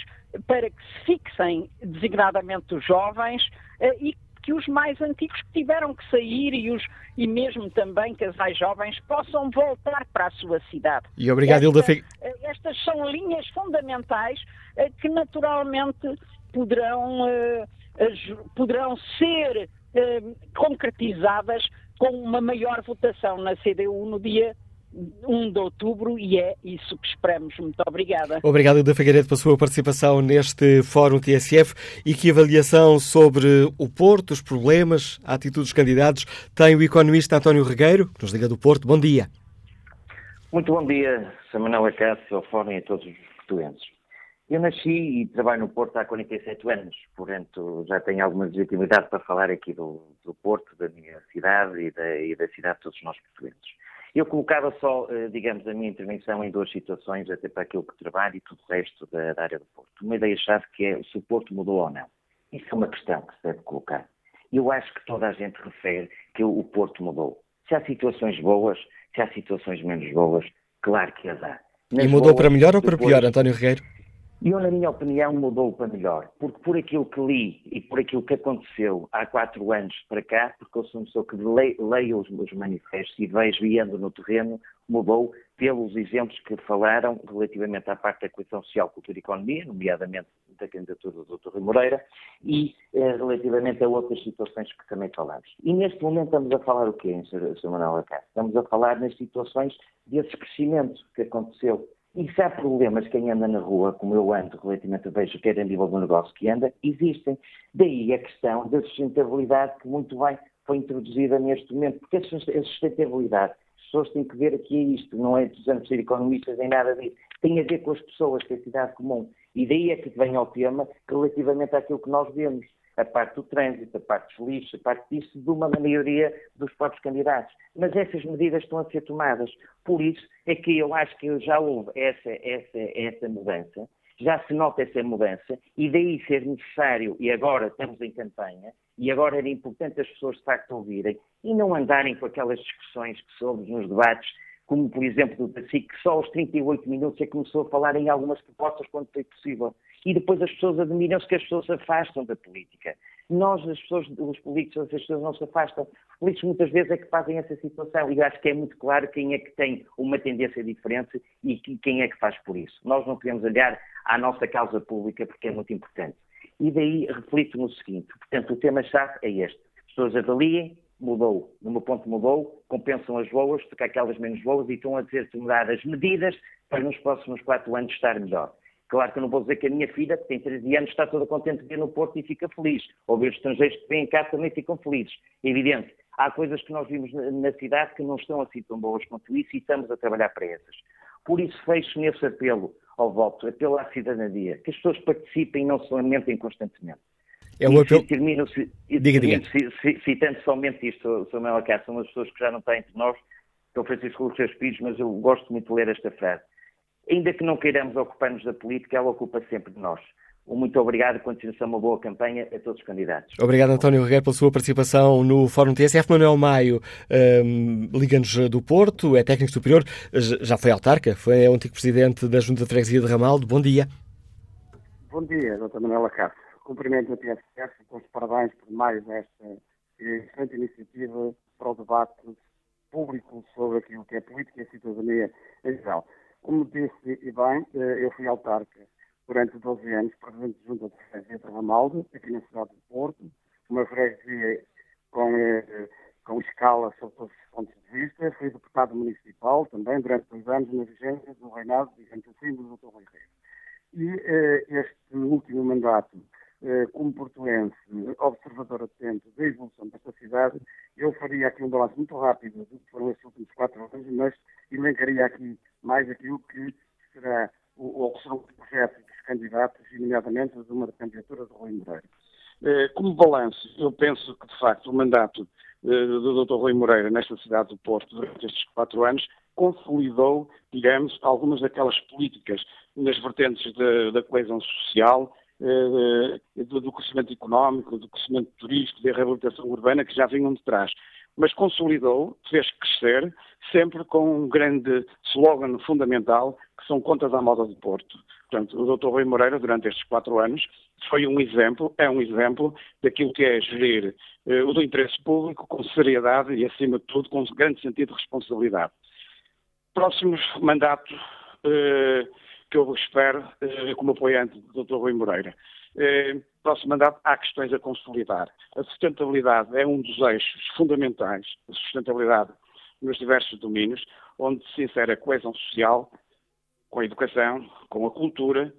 para que se fixem designadamente os jovens uh, e que os mais antigos que tiveram que sair e, os, e mesmo também casais jovens possam voltar para a sua cidade. E obrigado, Hilda Fig... Eh, estas são linhas fundamentais uh, que naturalmente poderão, uh, poderão ser concretizadas com uma maior votação na CDU no dia 1 de outubro e é isso que esperamos. Muito obrigada. Obrigado, Hilda Figueiredo, pela sua participação neste Fórum TSF e que avaliação sobre o Porto, os problemas, a atitude dos candidatos tem o economista António Regueiro, que nos liga do Porto. Bom dia. Muito bom dia, Samuel Acácio, ao Fórum e a todos os portuenses. Eu nasci e trabalho no Porto há 47 anos, portanto já tenho alguma legitimidade para falar aqui do, do Porto, da minha cidade e da, e da cidade de todos nós portugueses. Eu colocava só, eh, digamos, a minha intervenção em duas situações, até para aquilo que trabalho e tudo o resto da, da área do Porto. Uma ideia-chave que é se o Porto mudou ou não. Isso é uma questão que se deve colocar. Eu acho que toda a gente refere que o Porto mudou. Se há situações boas, se há situações menos boas, claro que as há. Nas e mudou boas, para melhor ou para depois, pior, António Regueiro? E eu, na minha opinião, mudou para melhor, porque por aquilo que li e por aquilo que aconteceu há quatro anos para cá, porque eu sou uma pessoa que leio os manifestos e vejo e ando no terreno, mudou pelos exemplos que falaram relativamente à parte da coesão social, cultura e economia, nomeadamente da candidatura do Dr. Rui Moreira, e eh, relativamente a outras situações que também falamos. E neste momento estamos a falar o quê, Sr. Manuel Acá? Estamos a falar nas situações desse crescimento que aconteceu E se há problemas, quem anda na rua, como eu ando, relativamente vejo, quer a nível do negócio que anda, existem. Daí a questão da sustentabilidade que muito bem foi introduzida neste momento, porque a sustentabilidade, as pessoas têm que ver aqui é isto, não é precisamos ser economistas nem nada disso, tem a ver com as pessoas, com a cidade comum. E daí é que vem ao tema relativamente àquilo que nós vemos a parte do trânsito, a parte dos lixos, a parte disso, de uma maioria dos próprios candidatos. Mas essas medidas estão a ser tomadas. Por isso é que eu acho que já houve essa, essa, essa mudança, já se nota essa mudança, e daí ser necessário, e agora estamos em campanha, e agora era importante as pessoas de facto ouvirem, e não andarem com aquelas discussões que soube nos debates como por exemplo do PASIC, que só aos 38 minutos é que começou a falar em algumas propostas quando foi possível. E depois as pessoas admiram-se que as pessoas se afastam da política. Nós, as pessoas, os políticos, as pessoas não se afastam. Os políticos muitas vezes é que fazem essa situação e acho que é muito claro quem é que tem uma tendência diferente e quem é que faz por isso. Nós não podemos olhar à nossa causa pública porque é muito importante. E daí reflito no seguinte, portanto, o tema-chave é este. As pessoas avaliem, mudou, no meu ponto mudou, compensam as boas, porque aquelas menos boas e estão a ser tomadas medidas para nos próximos quatro anos estar melhor. Claro que eu não vou dizer que a minha filha, que tem 13 anos, está toda contente de vir no Porto e fica feliz. Ou ver os estrangeiros que vêm cá também ficam felizes. É evidente. Há coisas que nós vimos na cidade que não estão assim tão boas quanto isso e estamos a trabalhar para essas. Por isso fecho nesse apelo ao voto, apelo à cidadania, que as pessoas participem e não se lamentem constantemente. É um apelo... Termino, diga, diga. citando somente isto, Sr. Manuel Acá, são as pessoas que já não estão entre nós, que é o Francisco os seus filhos, mas eu gosto muito de ler esta frase. Ainda que não queiramos ocupar-nos da política, ela ocupa sempre de nós. Um muito obrigado e continuação uma boa campanha a todos os candidatos. Obrigado, António Regueiro, pela sua participação no Fórum TSF. Manuel Maio, um, Liga-nos do Porto, é técnico superior, já foi autarca, foi o antigo presidente da Junta de Freguesia de Ramaldo. Bom dia. Bom dia, Dr. Manuel Acácio cumprimento a TSF com os parabéns por mais esta excelente iniciativa para o debate público sobre aquilo que é política e a cidadania em geral. Como disse e bem, eh, eu fui autarca durante 12 anos, presidente de junta de freguesia de Ramalde, aqui na cidade de Porto, uma freguesia com, eh, com escala sob todos os pontos de vista. Fui deputado municipal também durante dois anos na vigência do reinado, digamos assim, do Dr. Rui Reis. E eh, este último mandato como portuense, observador atento da evolução desta cidade, eu faria aqui um balanço muito rápido do que foram estes últimos quatro anos, mas elencaria aqui mais aquilo que será o, que serão os projetos dos candidatos, e nomeadamente de uma candidatura de Rui Moreira. Eh, como balanço, eu penso que, de facto, o mandato eh, do Dr. Rui Moreira nesta cidade do Porto durante estes quatro anos consolidou, digamos, algumas daquelas políticas nas vertentes da, da coesão social, eh, do crescimento económico, do crescimento turístico, da reabilitação urbana que já vinham de trás. Mas consolidou, fez crescer, sempre com um grande slogan fundamental, que são contas à moda do Porto. Portanto, o Dr. Rui Moreira, durante estes quatro anos, foi um exemplo, é um exemplo daquilo que é gerir eh, o do interesse público com seriedade e, acima de tudo, com um grande sentido de responsabilidade. Próximos mandatos. Eh, que eu espero eh, como apoiante do Dr. Rui Moreira. Próximo mandato há questões a consolidar. A sustentabilidade é um dos eixos fundamentais, a sustentabilidade nos diversos domínios, onde se insere a coesão social, com a educação, com a cultura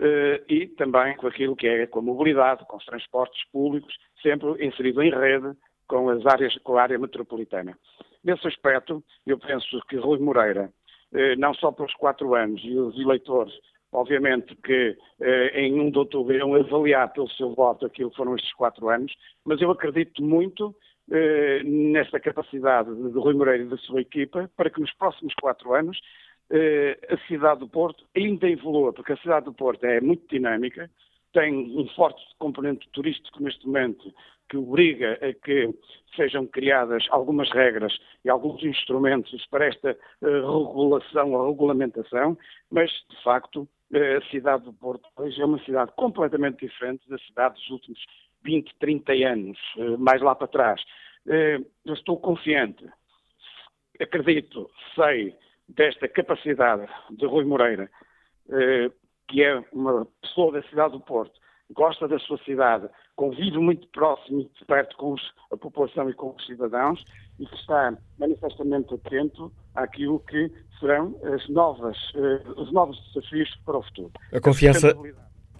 eh, e também com aquilo que é com a mobilidade, com os transportes públicos, sempre inserido em rede com as áreas, com a área metropolitana. Nesse aspecto, eu penso que Rui Moreira eh, não só pelos quatro anos, e os eleitores, obviamente, que eh, em 1 de outubro irão avaliar pelo seu voto aquilo que foram estes quatro anos, mas eu acredito muito eh, nesta capacidade de Rui Moreira e da sua equipa para que nos próximos quatro anos a cidade do Porto ainda evolua, porque a cidade do Porto é muito dinâmica, tem um forte componente turístico neste momento que obriga a que sejam criadas algumas regras e alguns instrumentos para esta uh, regulação ou regulamentação, mas, de facto, a cidade do Porto hoje é uma cidade completamente diferente da cidade dos últimos 20, 30 anos, uh, mais lá para trás. eu estou confiante, acredito, sei desta capacidade de Rui Moreira, que é uma pessoa da cidade do Porto, gosta da sua cidade, convive muito próximo e de perto com os, a população e com os cidadãos e que está manifestamente atento àquilo que serão as novas, uh, os novos desafios para o futuro. A confiança.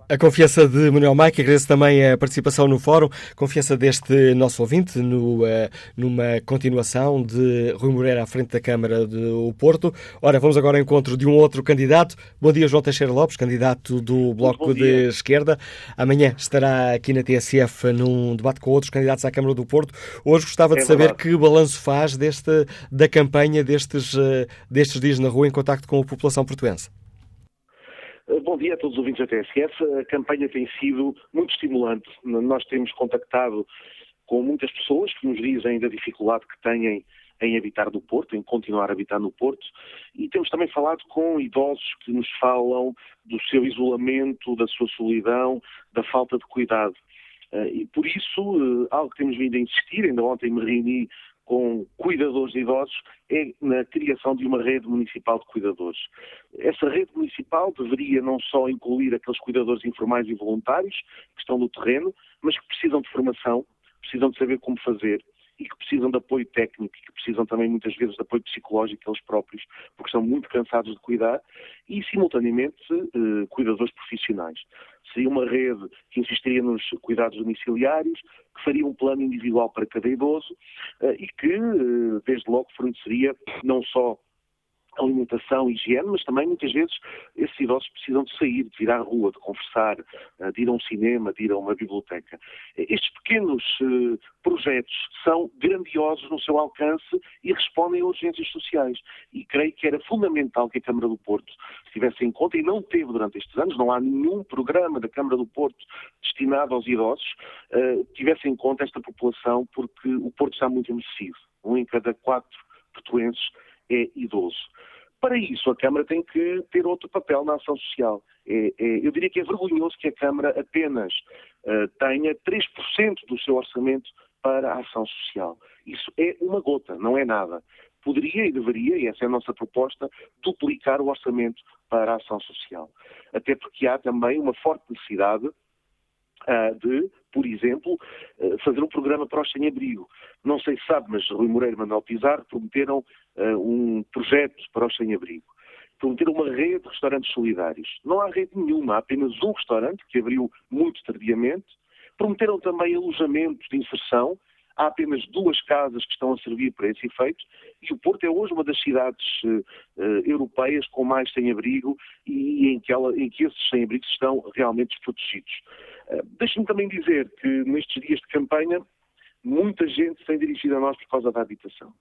A confiança de Manuel Maica, agradeço também a participação no fórum, confiança deste nosso ouvinte no, uh, numa continuação de Rui Moreira à frente da Câmara do Porto. Ora, vamos agora ao encontro de um outro candidato. Bom dia, João Teixeira Lopes, candidato do Bloco de Esquerda. Amanhã estará aqui na TSF num debate com outros candidatos à Câmara do Porto. Hoje gostava é de saber verdade. que balanço faz deste, da campanha destes, uh, destes dias na rua em contacto com a população portuense. Eh, bom dia a todos os ouvintes da TSF. A campanha tem sido muito estimulante. Nós temos contactado com muitas pessoas que nos dizem da dificuldade que têm em habitar no Porto, em continuar a habitar no Porto, e temos também falado com idosos que nos falam do seu isolamento, da sua solidão, da falta de cuidado. Eh, e por isso, eh, algo que temos vindo a insistir, ainda ontem me reuni com cuidadores de idosos é na criação de uma rede municipal de cuidadores. Essa rede municipal deveria não só incluir aqueles cuidadores informais e voluntários que estão no terreno, mas que precisam de formação, precisam de saber como fazer e que precisam de apoio técnico, que precisam também muitas vezes de apoio psicológico eles próprios, porque estão muito cansados de cuidar, e simultaneamente eh, cuidadores profissionais. Seria uma rede que insistiria nos cuidados domiciliários, que faria um plano individual para cada idoso eh, e que, eh, desde logo, forneceria não só alimentação, higiene, mas também muitas vezes esses idosos precisam de sair, de ir à rua, de conversar, eh, de ir a um cinema, de ir a uma biblioteca. Estes pequenos uh, projetos são grandiosos no seu alcance e respondem a urgências sociais. E creio que era fundamental que a Câmara do Porto tivesse em conta, e não teve durante estes anos, não há nenhum programa da Câmara do Porto destinado aos idosos, uh, tivesse em conta esta população, porque o Porto está muito envelhecido. Um em cada quatro portuenses é idoso. Para isso, a Câmara tem que ter outro papel na ação social. É, é, eu diria que é vergonhoso que a Câmara apenas uh, tenha 3% do seu orçamento para a ação social. Isso é uma gota, não é nada. Poderia e deveria, e essa é a nossa proposta, duplicar o orçamento para a ação social. Até porque há também uma forte necessidade uh, de, por exemplo, uh, fazer um programa para os sem-abrigo. Não sei se sabe, mas Rui Moreira e Manuel Pizarro prometeram uh, um projeto para os sem-abrigo. Prometeram uma rede de restaurantes solidários. Não há rede nenhuma, há apenas um restaurante que abriu muito tardiamente. Prometeram também alojamentos de inserção há apenas duas casas que estão a servir para esse efeito e o Porto é hoje uma das cidades uh, europeias com mais sem-abrigo e em que, ela, em que esses sem-abrigos estão realmente desprotegidos. Uh, Deixe-me também dizer que nestes dias de campanha muita gente tem dirigido a nós por causa da habitação.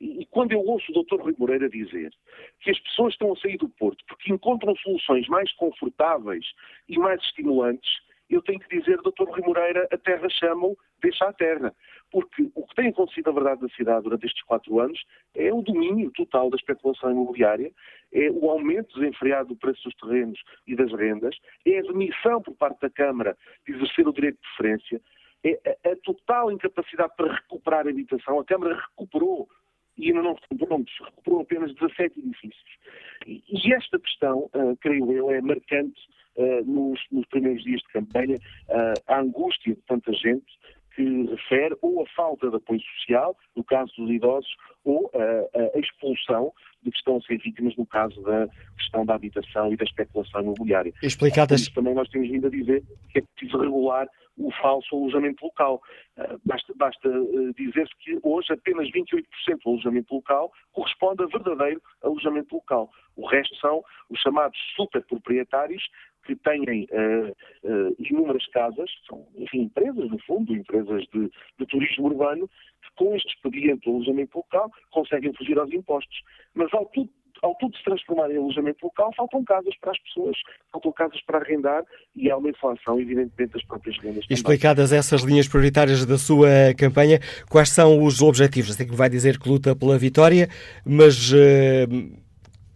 E quando eu ouço o Dr. Rui Moreira dizer que as pessoas estão a sair do Porto porque encontram soluções mais confortáveis e mais estimulantes, eu tenho que dizer, Dr. Rui Moreira, a terra chama-o, deixa a terra porque o que tem acontecido, na verdade, na cidade durante estes quatro anos é o domínio total da especulação imobiliária, é o aumento desenfreado do preço dos terrenos e das rendas, é a demissão por parte da Câmara de exercer o direito de preferência, é a, total incapacidade para recuperar a habitação. A Câmara recuperou e ainda não recuperou, recuperou apenas 17 edifícios. E, esta questão, uh, creio eu, é marcante uh, nos, nos, primeiros dias de campanha, uh, a angústia de tanta gente que refere ou a falta de apoio social, no caso dos idosos, ou a, a expulsão de que estão a ser vítimas no caso da questão da habitação e da especulação imobiliária. Explicadas. Também nós temos vindo a dizer que é preciso regular o falso alojamento local. Uh, basta, basta uh, dizer-se que hoje apenas 28% do alojamento local corresponde a verdadeiro alojamento local. O resto são os chamados superproprietários que têm uh, uh, inúmeras casas, são enfim, empresas, no fundo, empresas de, de turismo urbano, que com este expediente do alojamento local conseguem fugir aos impostos. Mas ao tudo, ao tudo se transformar em alojamento local, faltam casas para as pessoas, faltam casas para arrendar e há uma inflação, evidentemente, das próprias rendas. Explicadas também. essas linhas prioritárias da sua campanha, quais são os objetivos? Sei que vai dizer que luta pela vitória, mas. Uh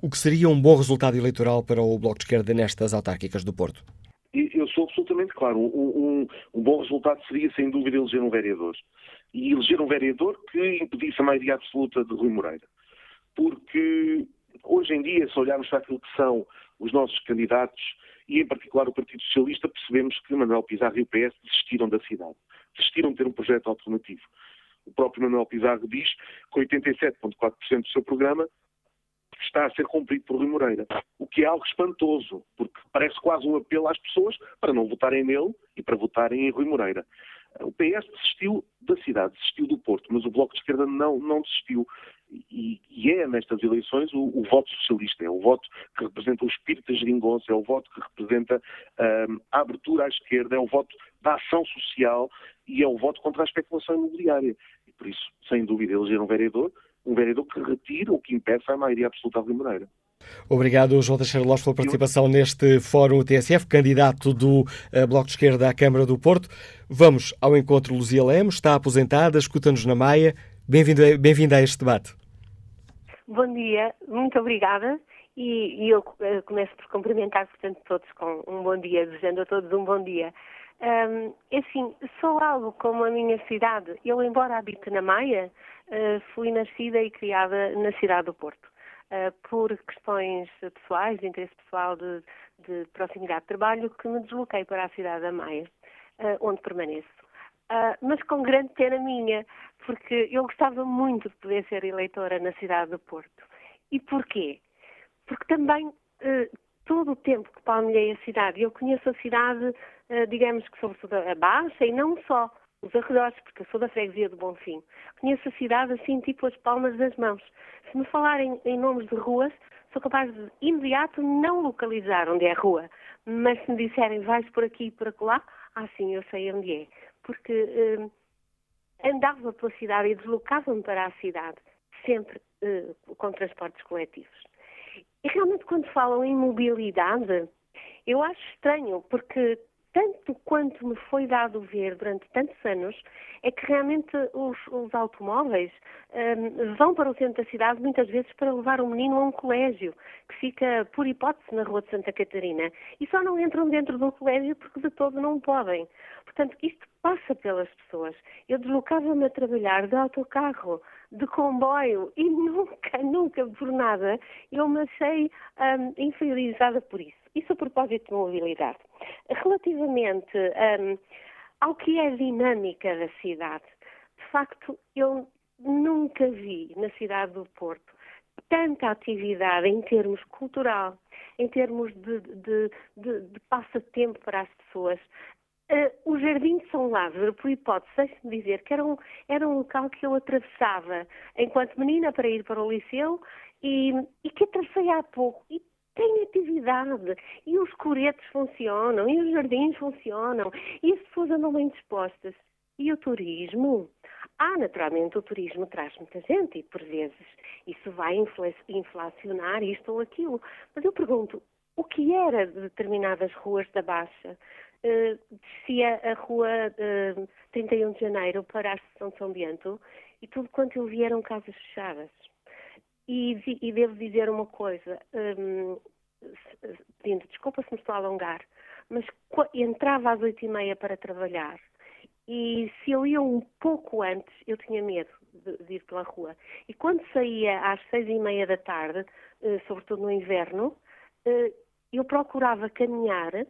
o que seria um bom resultado eleitoral para o Bloco de Esquerda nestas autárquicas do Porto? Eu sou absolutamente claro. Um, um, um bom resultado seria, sem dúvida, eleger um vereador. E eleger um vereador que impedisse a maioria absoluta de Rui Moreira. Porque hoje em dia, se olharmos para aquilo que são os nossos candidatos, e, em particular, o Partido Socialista, percebemos que Manuel Pizarro e o PS desistiram da cidade, desistiram de ter um projeto alternativo. O próprio Manuel Pizarro diz que 87,4% do seu programa está a ser cumprido por Rui Moreira, o que é algo espantoso, porque parece quase um apelo às pessoas para não votarem nele e para votarem em Rui Moreira. O PS desistiu da cidade, desistiu do Porto, mas o Bloco de Esquerda não, não desistiu. E, e é nestas eleições o, o, voto socialista, é o voto que representa o espírito da geringonça, é o voto que representa um, a abertura à esquerda, é o voto da ação social e é o voto contra a especulação imobiliária. E por isso, sem dúvida, eleger um vereador, um vereador que retira ou que impeça a maioria absoluta de Moreira. Obrigado, João Teixeira Lopes, pela participação neste Fórum TSF, candidato do uh, Bloco de Esquerda à Câmara do Porto. Vamos ao encontro Luzia Lemos, está aposentada, escuta-nos na Maia. Bem-vindo bem a este debate. Bom dia, muito obrigada. E, e eu uh, começo por cumprimentar, portanto, todos com um bom dia, desejando a todos um bom dia. Um, assim, sou algo como a minha cidade. Eu, embora habite na Maia, fui nascida e criada na cidade do Porto. Uh, por questões pessoais, de interesse pessoal de, de, proximidade de trabalho, que me desloquei para a cidade da Maia, uh, onde permaneço. mas com grande pena minha, porque eu gostava muito de poder ser eleitora na cidade do Porto. E porquê? Porque também todo o tempo que palmilhei a cidade, eu conheço a cidade, digamos que sobretudo a Baixa, e não só, os arredores, porque eu sou da freguesia do Bonfim. Conheço a cidade assim, tipo as palmas das mãos. Se me falarem em nomes de ruas, sou capaz de imediato não localizar onde é a rua. Mas se me disserem vais por aqui e por acolá, ah sim, eu sei onde é. Porque eh, andava pela cidade e deslocava-me para a cidade, sempre eh, com transportes coletivos. E realmente quando falam em mobilidade, eu acho estranho, porque tanto quanto me foi dado ver durante tantos anos, é que realmente os, os automóveis um, vão para o centro da cidade muitas vezes para levar um menino a um colégio, que fica, por hipótese, na Rua de Santa Catarina. E só não entram dentro do colégio porque de todo não podem. Portanto, isto passa pelas pessoas. Eu deslocava-me a trabalhar de autocarro, de comboio, e [laughs] nunca, nunca, por nada, eu me achei um, inferiorizada por isso. Isso a propósito de mobilidade. Relativamente um, ao que é a dinâmica da cidade, de facto, eu nunca vi na cidade do Porto tanta atividade em termos cultural, em termos de, de, de, de passatempo para as pessoas. Uh, o Jardim de São Lázaro, por hipótese, deixe-me dizer que era um, era um local que eu atravessava enquanto menina para ir para o liceu e, e que atravessei há pouco. E tem atividade e os coretos funcionam e os jardins funcionam e as pessoas andam bem dispostas. E o turismo? Ah, naturalmente o turismo traz muita gente e por vezes isso vai inflacionar isto ou aquilo. Mas eu pergunto, o que era de determinadas ruas da Baixa? Uh, descia a rua uh, eh, 31 de Janeiro para a Estação de São Bento e tudo quanto eu vi eram casas fechadas. E, e devo dizer uma coisa, um, pedindo desculpa se me estou a alongar, mas entrava às oito e meia para trabalhar e se eu ia um pouco antes, eu tinha medo de, de ir pela rua. E quando saía às seis e meia da tarde, uh, sobretudo no inverno, uh, eu procurava caminhar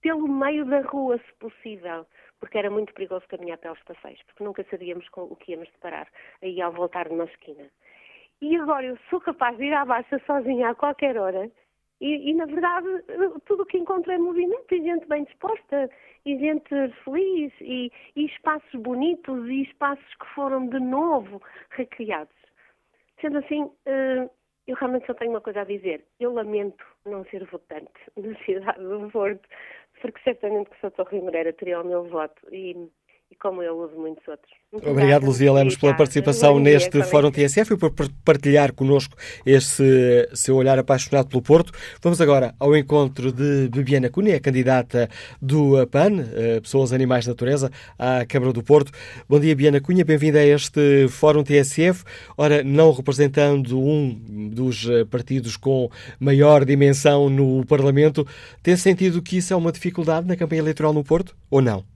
pelo meio da rua, se possível, porque era muito perigoso caminhar pelos passeios, porque nunca sabíamos com o que íamos deparar aí ao voltar numa esquina. E agora eu sou capaz de ir à baixa sozinha a qualquer hora e, e, na verdade, tudo o que encontro é movimento e gente bem disposta, e gente feliz, e, e, espaços bonitos, e espaços que foram de novo recriados. Sendo assim, eh, eu realmente só tenho uma coisa a dizer. Eu lamento não ser votante na cidade do Porto, porque certamente que Sr. Torre Moreira teria o meu voto. E e como eu uso muitos outros. Muito Obrigado, Luzia Lemos, pela participação neste Fórum TSF e por partilhar connosco esse seu olhar apaixonado pelo Porto. Vamos agora ao encontro de Bibiana Cunha, candidata do PAN, eh, Pessoas, Animais, Natureza, à Câmara do Porto. Bom dia, Bibiana Cunha, bem-vinda a este Fórum TSF. Ora, não representando um dos eh, partidos com maior dimensão no Parlamento, tem sentido que isso é uma dificuldade na campanha eleitoral no Porto ou não?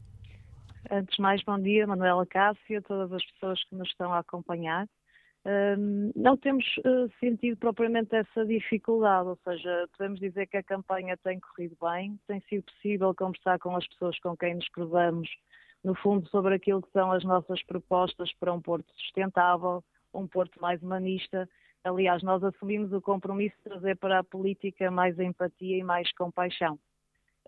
Antes de mais, bom dia, Manuela Cássio, a todas as pessoas que nos estão a acompanhar. não temos uh, sentido propriamente essa dificuldade, ou seja, podemos dizer que a campanha tem corrido bem, tem sido possível conversar com as pessoas com quem nos cruzamos, no fundo, sobre aquilo que são as nossas propostas para um porto sustentável, um porto mais humanista. Aliás, nós assumimos o compromisso de trazer para a política mais empatia e mais compaixão.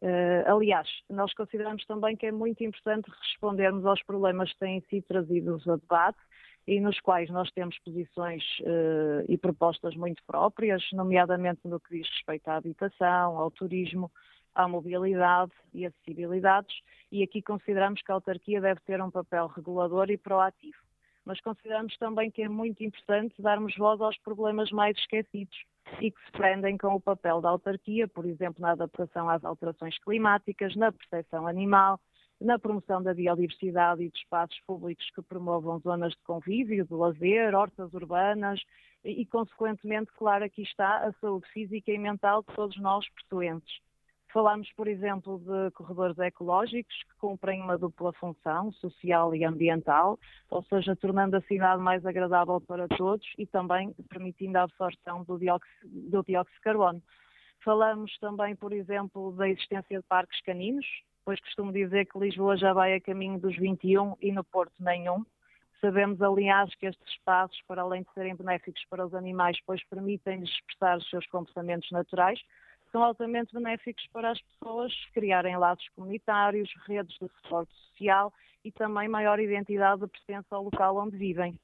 Uh, aliás, nós consideramos também que é muito importante respondermos aos problemas que têm sido trazidos a debate e nos quais nós temos posições uh, e propostas muito próprias, nomeadamente no que diz respeito à habitação, ao turismo, à mobilidade e acessibilidades, e aqui consideramos que a autarquia deve ter um papel regulador e proativo. Mas consideramos também que é muito importante darmos voz aos problemas mais esquecidos e que se prendem com o papel da autarquia, por exemplo, na adaptação às alterações climáticas, na proteção animal, na promoção da biodiversidade e de espaços públicos que promovam zonas de convívio, de lazer, hortas urbanas e, consequentemente, claro, aqui está a saúde física e mental de todos nós portuenses. Falamos, por exemplo, de corredores ecológicos que cumprem uma dupla função, social e ambiental, ou seja, tornando a cidade mais agradável para todos e também permitindo a absorção do dióxido, do dióxido de carbono. Falamos também, por exemplo, da existência de parques caninos, pois costumo dizer que Lisboa já vai a caminho dos 21 e no Porto nenhum. Sabemos, aliás, que estes espaços, para além de serem benéficos para os animais, pois permitem-lhes expressar os seus comportamentos naturais, são altamente benéficos para as pessoas criarem laços comunitários, redes de suporte social e também maior identidade de pertença ao local onde vivem.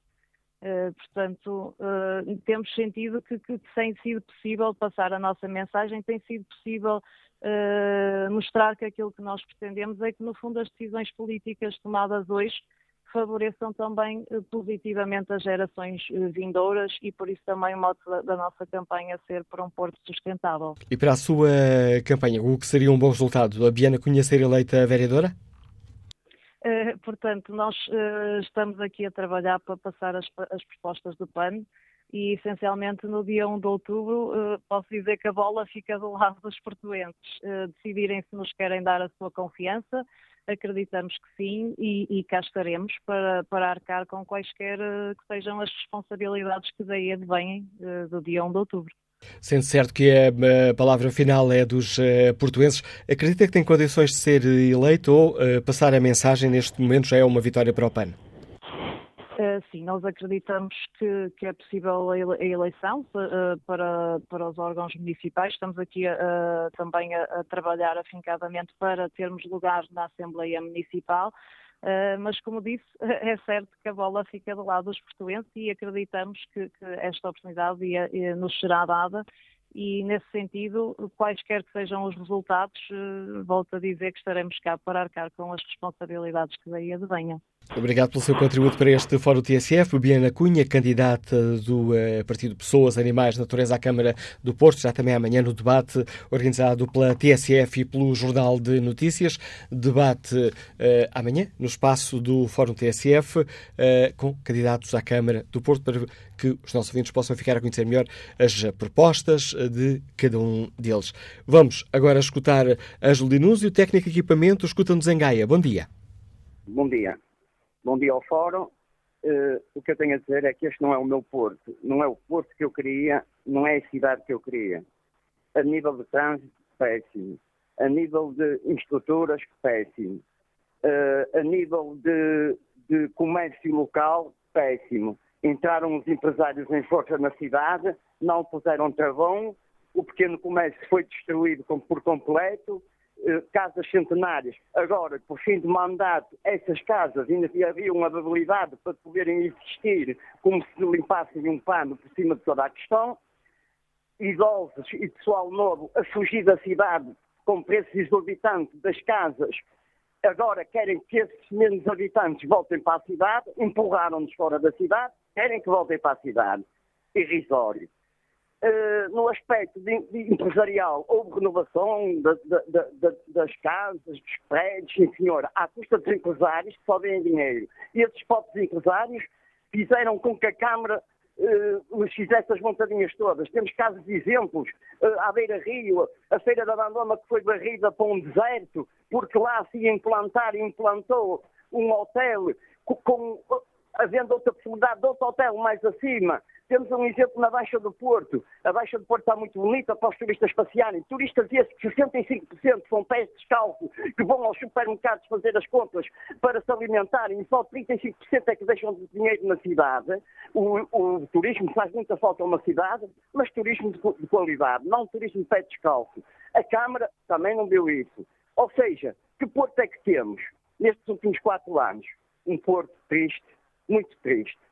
Uh, portanto, uh, temos sentido que, que tem sido possível passar a nossa mensagem, tem sido possível uh, mostrar que aquilo que nós pretendemos é que, no fundo, as decisões políticas tomadas hoje favoreçam também uh, positivamente as gerações uh, vindouras e por isso também o modo da, da, nossa campanha ser para um Porto sustentável. E para a sua campanha, o que seria um bom resultado? A Biana Cunha ser eleita vereadora? portanto, nós estamos aqui a trabalhar para passar as, as propostas do PAN e essencialmente no dia 1 de outubro uh, posso dizer que a bola fica do lado dos portuenses, decidirem se nos querem dar a sua confiança, acreditamos que sim e, e cá estaremos para, para arcar com quaisquer uh, que sejam as responsabilidades que daí advêm do dia 1 de outubro. Sendo certo que a, palavra final é dos portuenses, acredita que tem condições de ser eleito ou passar a mensagem neste momento já é uma vitória para o PAN? Uh, sim, nós acreditamos que, que é possível a eleição uh, para, para os órgãos municipais. Estamos aqui uh, também a, a, trabalhar afincadamente para termos lugar na Assembleia Municipal. mas, como disse, [laughs] é certo que a bola fica do lado dos portuenses e acreditamos que, que esta oportunidade ia, ia nos será dada e, nesse sentido, quaisquer que sejam os resultados, volto a dizer que estaremos cá para arcar com as responsabilidades que daí advenham. Obrigado pelo seu contributo para este Fórum TSF. Biana Cunha, candidata do uh, Partido Pessoas, Animais, Natureza à Câmara do Porto, já também amanhã no debate organizado pela TSF e pelo Jornal de Notícias. Debate uh, amanhã no espaço do Fórum TSF uh, com candidatos à Câmara do Porto para que os nossos ouvintes possam ficar a conhecer melhor as propostas de cada um deles. Vamos agora escutar a Julinúzio, técnico de equipamento, escuta-nos em Gaia. Bom dia. Bom dia. Bom dia ao Fórum. Uh, o que eu tenho a dizer é que este não é o meu Porto. Não é o Porto que eu queria, não é a cidade que eu queria. A nível de trânsito, péssimo. A nível de infraestruturas, péssimo. Uh, a nível de, de comércio local, péssimo. Entraram os empresários em força na cidade, não puseram travão, o pequeno comércio foi destruído por completo, eh, casas centenárias. Agora, por fim de mandato, essas casas ainda haviam uma habilidade para poderem existir como se limpassem um pano por cima de toda a questão. Idosos e pessoal novo a fugir da cidade com preços exorbitantes das casas. Agora querem que esses menos habitantes voltem para a cidade, empurraram-nos fora da cidade, querem que voltem para a cidade. Irrisório. Uh, no aspecto de, de empresarial, houve renovação das casas, dos prédios, sim senhor, à custa dos empresários que só dinheiro. E esses próprios empresários fizeram com que a Câmara uh, fizesse as montadinhas todas. Temos casos de exemplos, uh, à beira-rio, a Feira da Bandoma que foi barrida para um deserto, porque lá se implantar implantou um hotel com, com havendo outra possibilidade de outro hotel mais acima. Temos um exemplo na Baixa do Porto. A Baixa do Porto está muito bonita para os turistas passearem. Turistas esses que 65% são pés descalços que vão aos supermercados fazer as compras para se alimentarem e só 35% é que deixam de dinheiro na cidade. O, o, turismo faz muita falta a uma cidade, mas turismo de, de qualidade, não turismo de pé descalço. A Câmara também não deu isso. Ou seja, que Porto é que temos nestes últimos quatro anos? Um Porto triste, muito triste.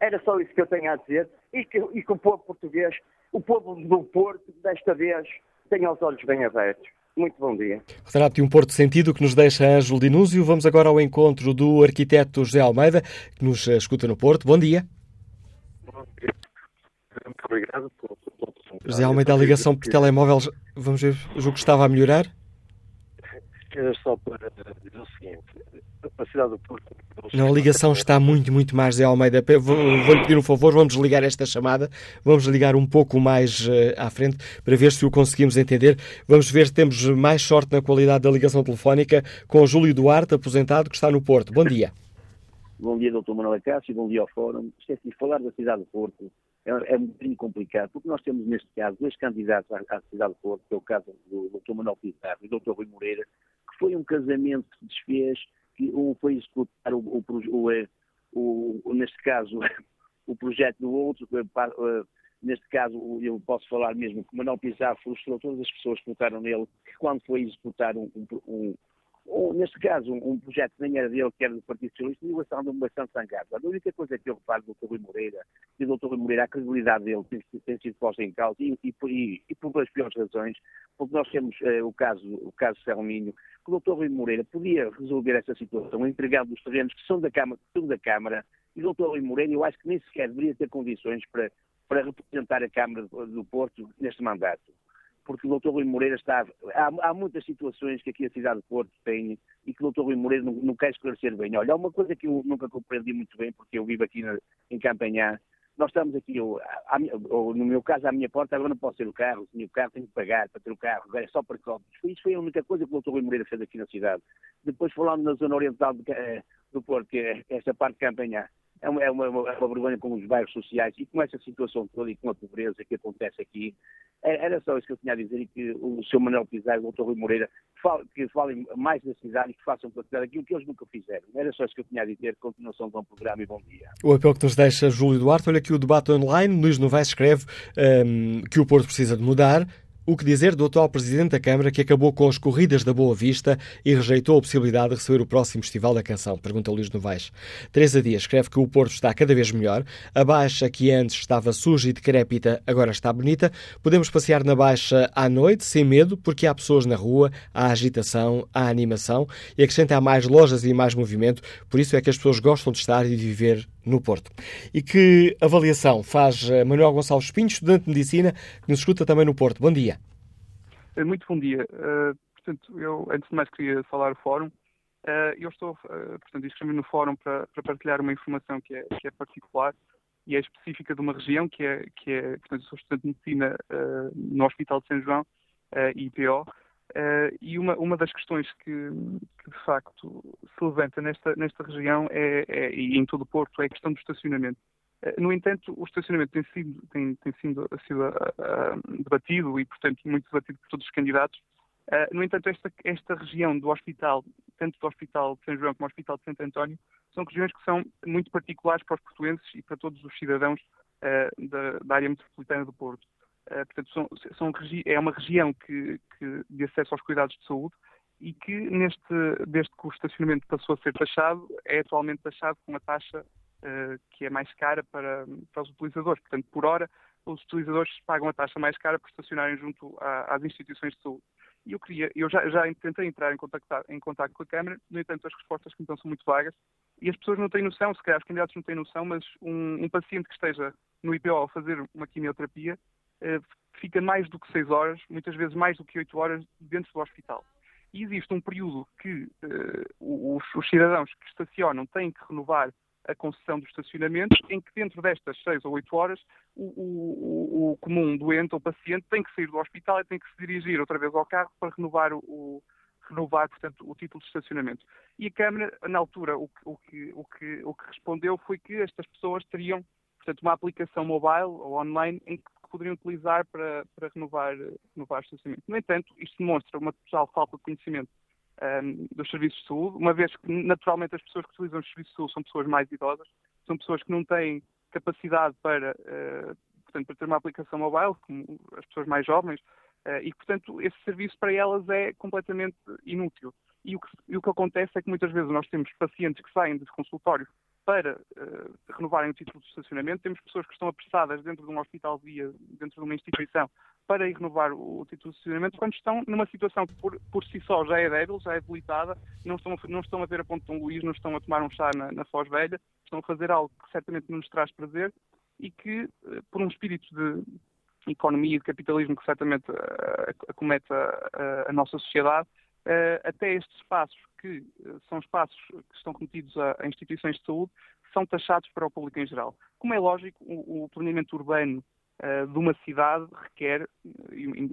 Era só isso que eu tenho a dizer e que, e que o povo português, o povo do Porto, desta vez, tenha os olhos bem abertos. Muito bom dia. Retrato de um Porto Sentido que nos deixa Ângelo Dinúzio. Vamos agora ao encontro do arquiteto José Almeida, que nos escuta no Porto. Bom dia. Bom dia. Muito obrigado pelo, José Almeida, a ligação por telemóvel, vamos ver, o jogo estava a melhorar? Era só para dizer o seguinte, a cidade do Porto... Não, a ligação está muito, muito mais, José Almeida. Vou-lhe pedir um favor, vamos ligar esta chamada, vamos ligar um pouco mais uh, à frente para ver se o conseguimos entender. Vamos ver se temos mais sorte na qualidade da ligação telefónica com o Júlio Duarte, aposentado, que está no Porto. Bom dia. Bom dia, Dr. Manuel Cássio, bom dia ao Fórum. Esqueci de falar da cidade do Porto. É, é um bocadinho complicado, porque nós temos, neste caso, dois candidatos à, à cidade do Porto, que é o caso do Dr. Manuel Pizarro e do Dr. Rui Moreira, foi um casamento que desfez, que um foi executar o, o, o, é, o neste caso, [laughs] o projeto do outro, neste caso, eu posso falar mesmo que o Manuel Pizarro frustrou todas as pessoas que votaram nele, que quando foi executar um, um, ou, neste caso, um, um, projeto nem era dele, que era do Partido Socialista, e eles andam bastante sangados. A única coisa que eu reparo do Dr. Rui Moreira, e do Dr. Rui Moreira, a credibilidade dele tem, tem sido posta em causa, e, e, e, e por duas piores razões, porque nós temos eh, o caso o caso Selminho, que o Dr. Rui Moreira podia resolver essa situação entregando os terrenos que são da Câmara, que são da Câmara, e o Dr. Rui Moreira, eu acho que nem sequer deveria ter condições para, para representar a Câmara do Porto neste mandato porque o Dr. Rui Moreira está. Há, há, muitas situações que aqui a cidade de Porto tem e que o Dr. Rui Moreira não, não, quer esclarecer bem. Olha, há uma coisa que eu nunca compreendi muito bem, porque eu vivo aqui na, em Campanhã. Nós estamos aqui, eu, a, ou, no meu caso, à minha porta, agora não posso ter o carro, se o carro tenho que pagar para ter o carro, agora é só para cópias. Isso foi a única coisa que o Dr. Rui Moreira fez aqui na cidade. Depois, falando na zona oriental de, eh, do Porto, que é esta parte de Campanhã, é uma, é uma, é uma vergonha com os bairros sociais e com essa situação toda e com a pobreza que acontece aqui. É, era só isso que eu tinha a dizer e que o Sr. Manuel Pizarro e o Dr. Rui Moreira que falem mais da cidade e que façam para cidade aquilo que eles nunca fizeram. Era só isso que eu tinha a dizer. Continuação de um programa e bom dia. O apelo que nos deixa Júlio Duarte. Olha aqui o debate online. Luís Novaes escreve um, que o Porto precisa de mudar. O que dizer do atual Presidente da Câmara que acabou com as corridas da Boa Vista e rejeitou a possibilidade de receber o próximo Festival da Canção? Pergunta Luís Novaes. Teresa Dias escreve que o Porto está cada vez melhor. A Baixa, que antes estava suja e decrépita, agora está bonita. Podemos passear na Baixa à noite, sem medo, porque há pessoas na rua, há agitação, há animação e acrescenta há mais lojas e mais movimento. Por isso é que as pessoas gostam de estar e de viver no Porto. E que avaliação faz eh, Manuel Gonçalves Pinho, estudante de Medicina, que nos escuta também no Porto. Bom dia. Eh, muito bom dia. Uh, portanto, eu, antes de mais, queria falar o fórum. Uh, eu estou, uh, portanto, inscrevi no fórum para, para, partilhar uma informação que é, que é particular e é específica de uma região, que é, que é portanto, sou estudante de Medicina no Hospital de São João, IPO, Uh, e uma, uma das questões que, que, de facto se levanta nesta, nesta região é, é, e em todo o Porto é a questão do estacionamento. Uh, no entanto, o estacionamento tem sido, tem, tem sido, sido uh, debatido e, portanto, muito debatido por todos os candidatos. no entanto, esta, esta região do hospital, tanto do Hospital de São João como do Hospital de Santo António, são regiões que são muito particulares para os portuenses e para todos os cidadãos da, da área metropolitana do Porto. Uh, portanto, são, são, é uma região que, que, de acesso aos cuidados de saúde e que, neste, desde que o estacionamento passou a ser taxado, é atualmente taxado com uma taxa uh, que é mais cara para, para os utilizadores. Portanto, por hora, os utilizadores pagam a taxa mais cara por estacionarem junto a, às instituições de saúde. E eu queria, eu já, já tentei entrar em contato, em contato com a Câmara, no entanto, as respostas que me dão são muito vagas e as pessoas não têm noção, se calhar os candidatos não têm noção, mas um, um paciente que esteja no IPO a fazer uma quimioterapia eh, fica mais do que seis horas, muitas vezes mais do que oito horas dentro do hospital. E existe um período que uh, os, os, cidadãos que estacionam têm que renovar a concessão do estacionamento, em que dentro destas seis ou oito horas o, o, o, comum doente ou paciente tem que sair do hospital e tem que se dirigir outra vez ao carro para renovar o, renovar, portanto, o título de estacionamento. E a Câmara, na altura, o que, o que, o que, o que respondeu foi que estas pessoas teriam, portanto, uma aplicação mobile ou online em que poderiam utilizar para, para renovar, renovar o estacionamento. No entanto, isto demonstra uma total falta de conhecimento um, dos serviços de saúde, uma vez que naturalmente as pessoas que utilizam os serviços de saúde são pessoas mais idosas, são pessoas que não têm capacidade para, uh, portanto, para ter uma aplicação mobile, como as pessoas mais jovens, uh, e portanto esse serviço para elas é completamente inútil. E o, que, e o que acontece é que muitas vezes nós temos pacientes que saem dos consultórios para uh, renovarem o título de estacionamento, temos pessoas que estão apressadas dentro de um hospital via, dentro de uma instituição, para ir renovar o, o título de estacionamento, quando estão numa situação que por, por si só já é débil, já é debilitada, não estão, não estão a ver a Ponte de um Luís, não estão a tomar um chá na, na Foz Velha, estão a fazer algo que certamente não nos traz prazer e que, uh, por um espírito de economia e de capitalismo que certamente uh, acomete a, a, a nossa sociedade, até estes espaços, que uh, são espaços que estão cometidos a, a, instituições de saúde, são taxados para o público em geral. Como é lógico, o, o planeamento urbano uh, de uma cidade requer,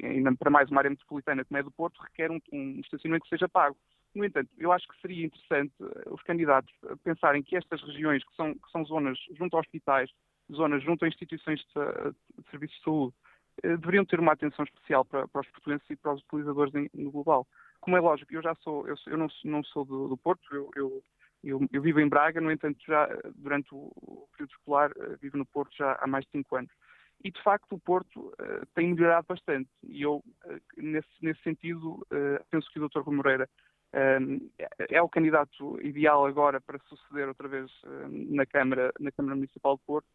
ainda para mais uma área metropolitana como é do Porto, requer um, um estacionamento que seja pago. No entanto, eu acho que seria interessante os candidatos pensarem que estas regiões, que são, que são zonas junto a hospitais, zonas junto a instituições de, de serviços de saúde, deveriam ter uma atenção especial para, para os portugueses e para os utilizadores em, no global como é lógico, eu já sou, eu, eu não, não, sou do, do Porto, eu, eu, eu, eu, vivo em Braga, no entanto, já durante o, o, período escolar eh, vivo no Porto já há mais de 5 anos. E, de facto, o Porto uh, tem melhorado bastante. E eu, uh, nesse, nesse sentido, uh, penso que o Dr. Rui Moreira é o candidato ideal agora para suceder outra vez na, Câmara, na Câmara Municipal de Porto,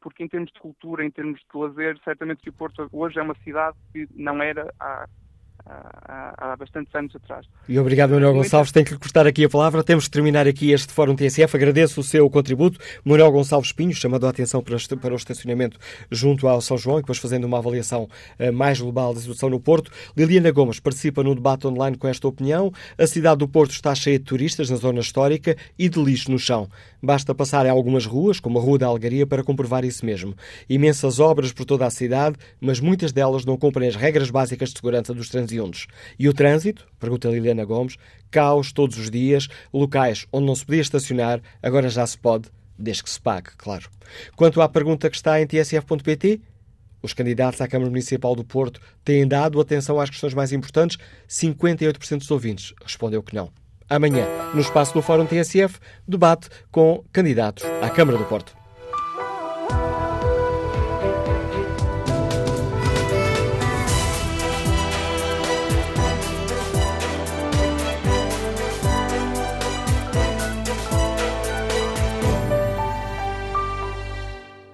porque em termos de cultura, em termos de lazer, certamente que o Porto hoje é uma cidade que não era há há, há bastantes anos atrás. E obrigado, Manuel Gonçalves. Tenho que lhe cortar aqui a palavra. Temos de terminar aqui este Fórum TSF. Agradeço o seu contributo. Manuel Gonçalves Pinho, chamando a atenção para o estacionamento junto ao São João e depois fazendo uma avaliação eh, mais global da situação no Porto. Liliana Gomes participa no debate online com esta opinião. A cidade do Porto está cheia de turistas na zona histórica e de lixo no chão. Basta passar em algumas ruas, como a Rua da Algaria, para comprovar isso mesmo. Imensas obras por toda a cidade, mas muitas delas não cumprem as regras básicas de segurança dos transeuntes. E o trânsito? Pergunta Liliana Gomes. Caos todos os dias, locais onde não se podia estacionar, agora já se pode, desde que se pague, claro. Quanto à pergunta que está em tsf.pt, os candidatos à Câmara Municipal do Porto têm dado atenção às questões mais importantes? 58% dos ouvintes respondeu que não. Amanhã, no espaço do Fórum TSF, debate com candidatos à Câmara do Porto.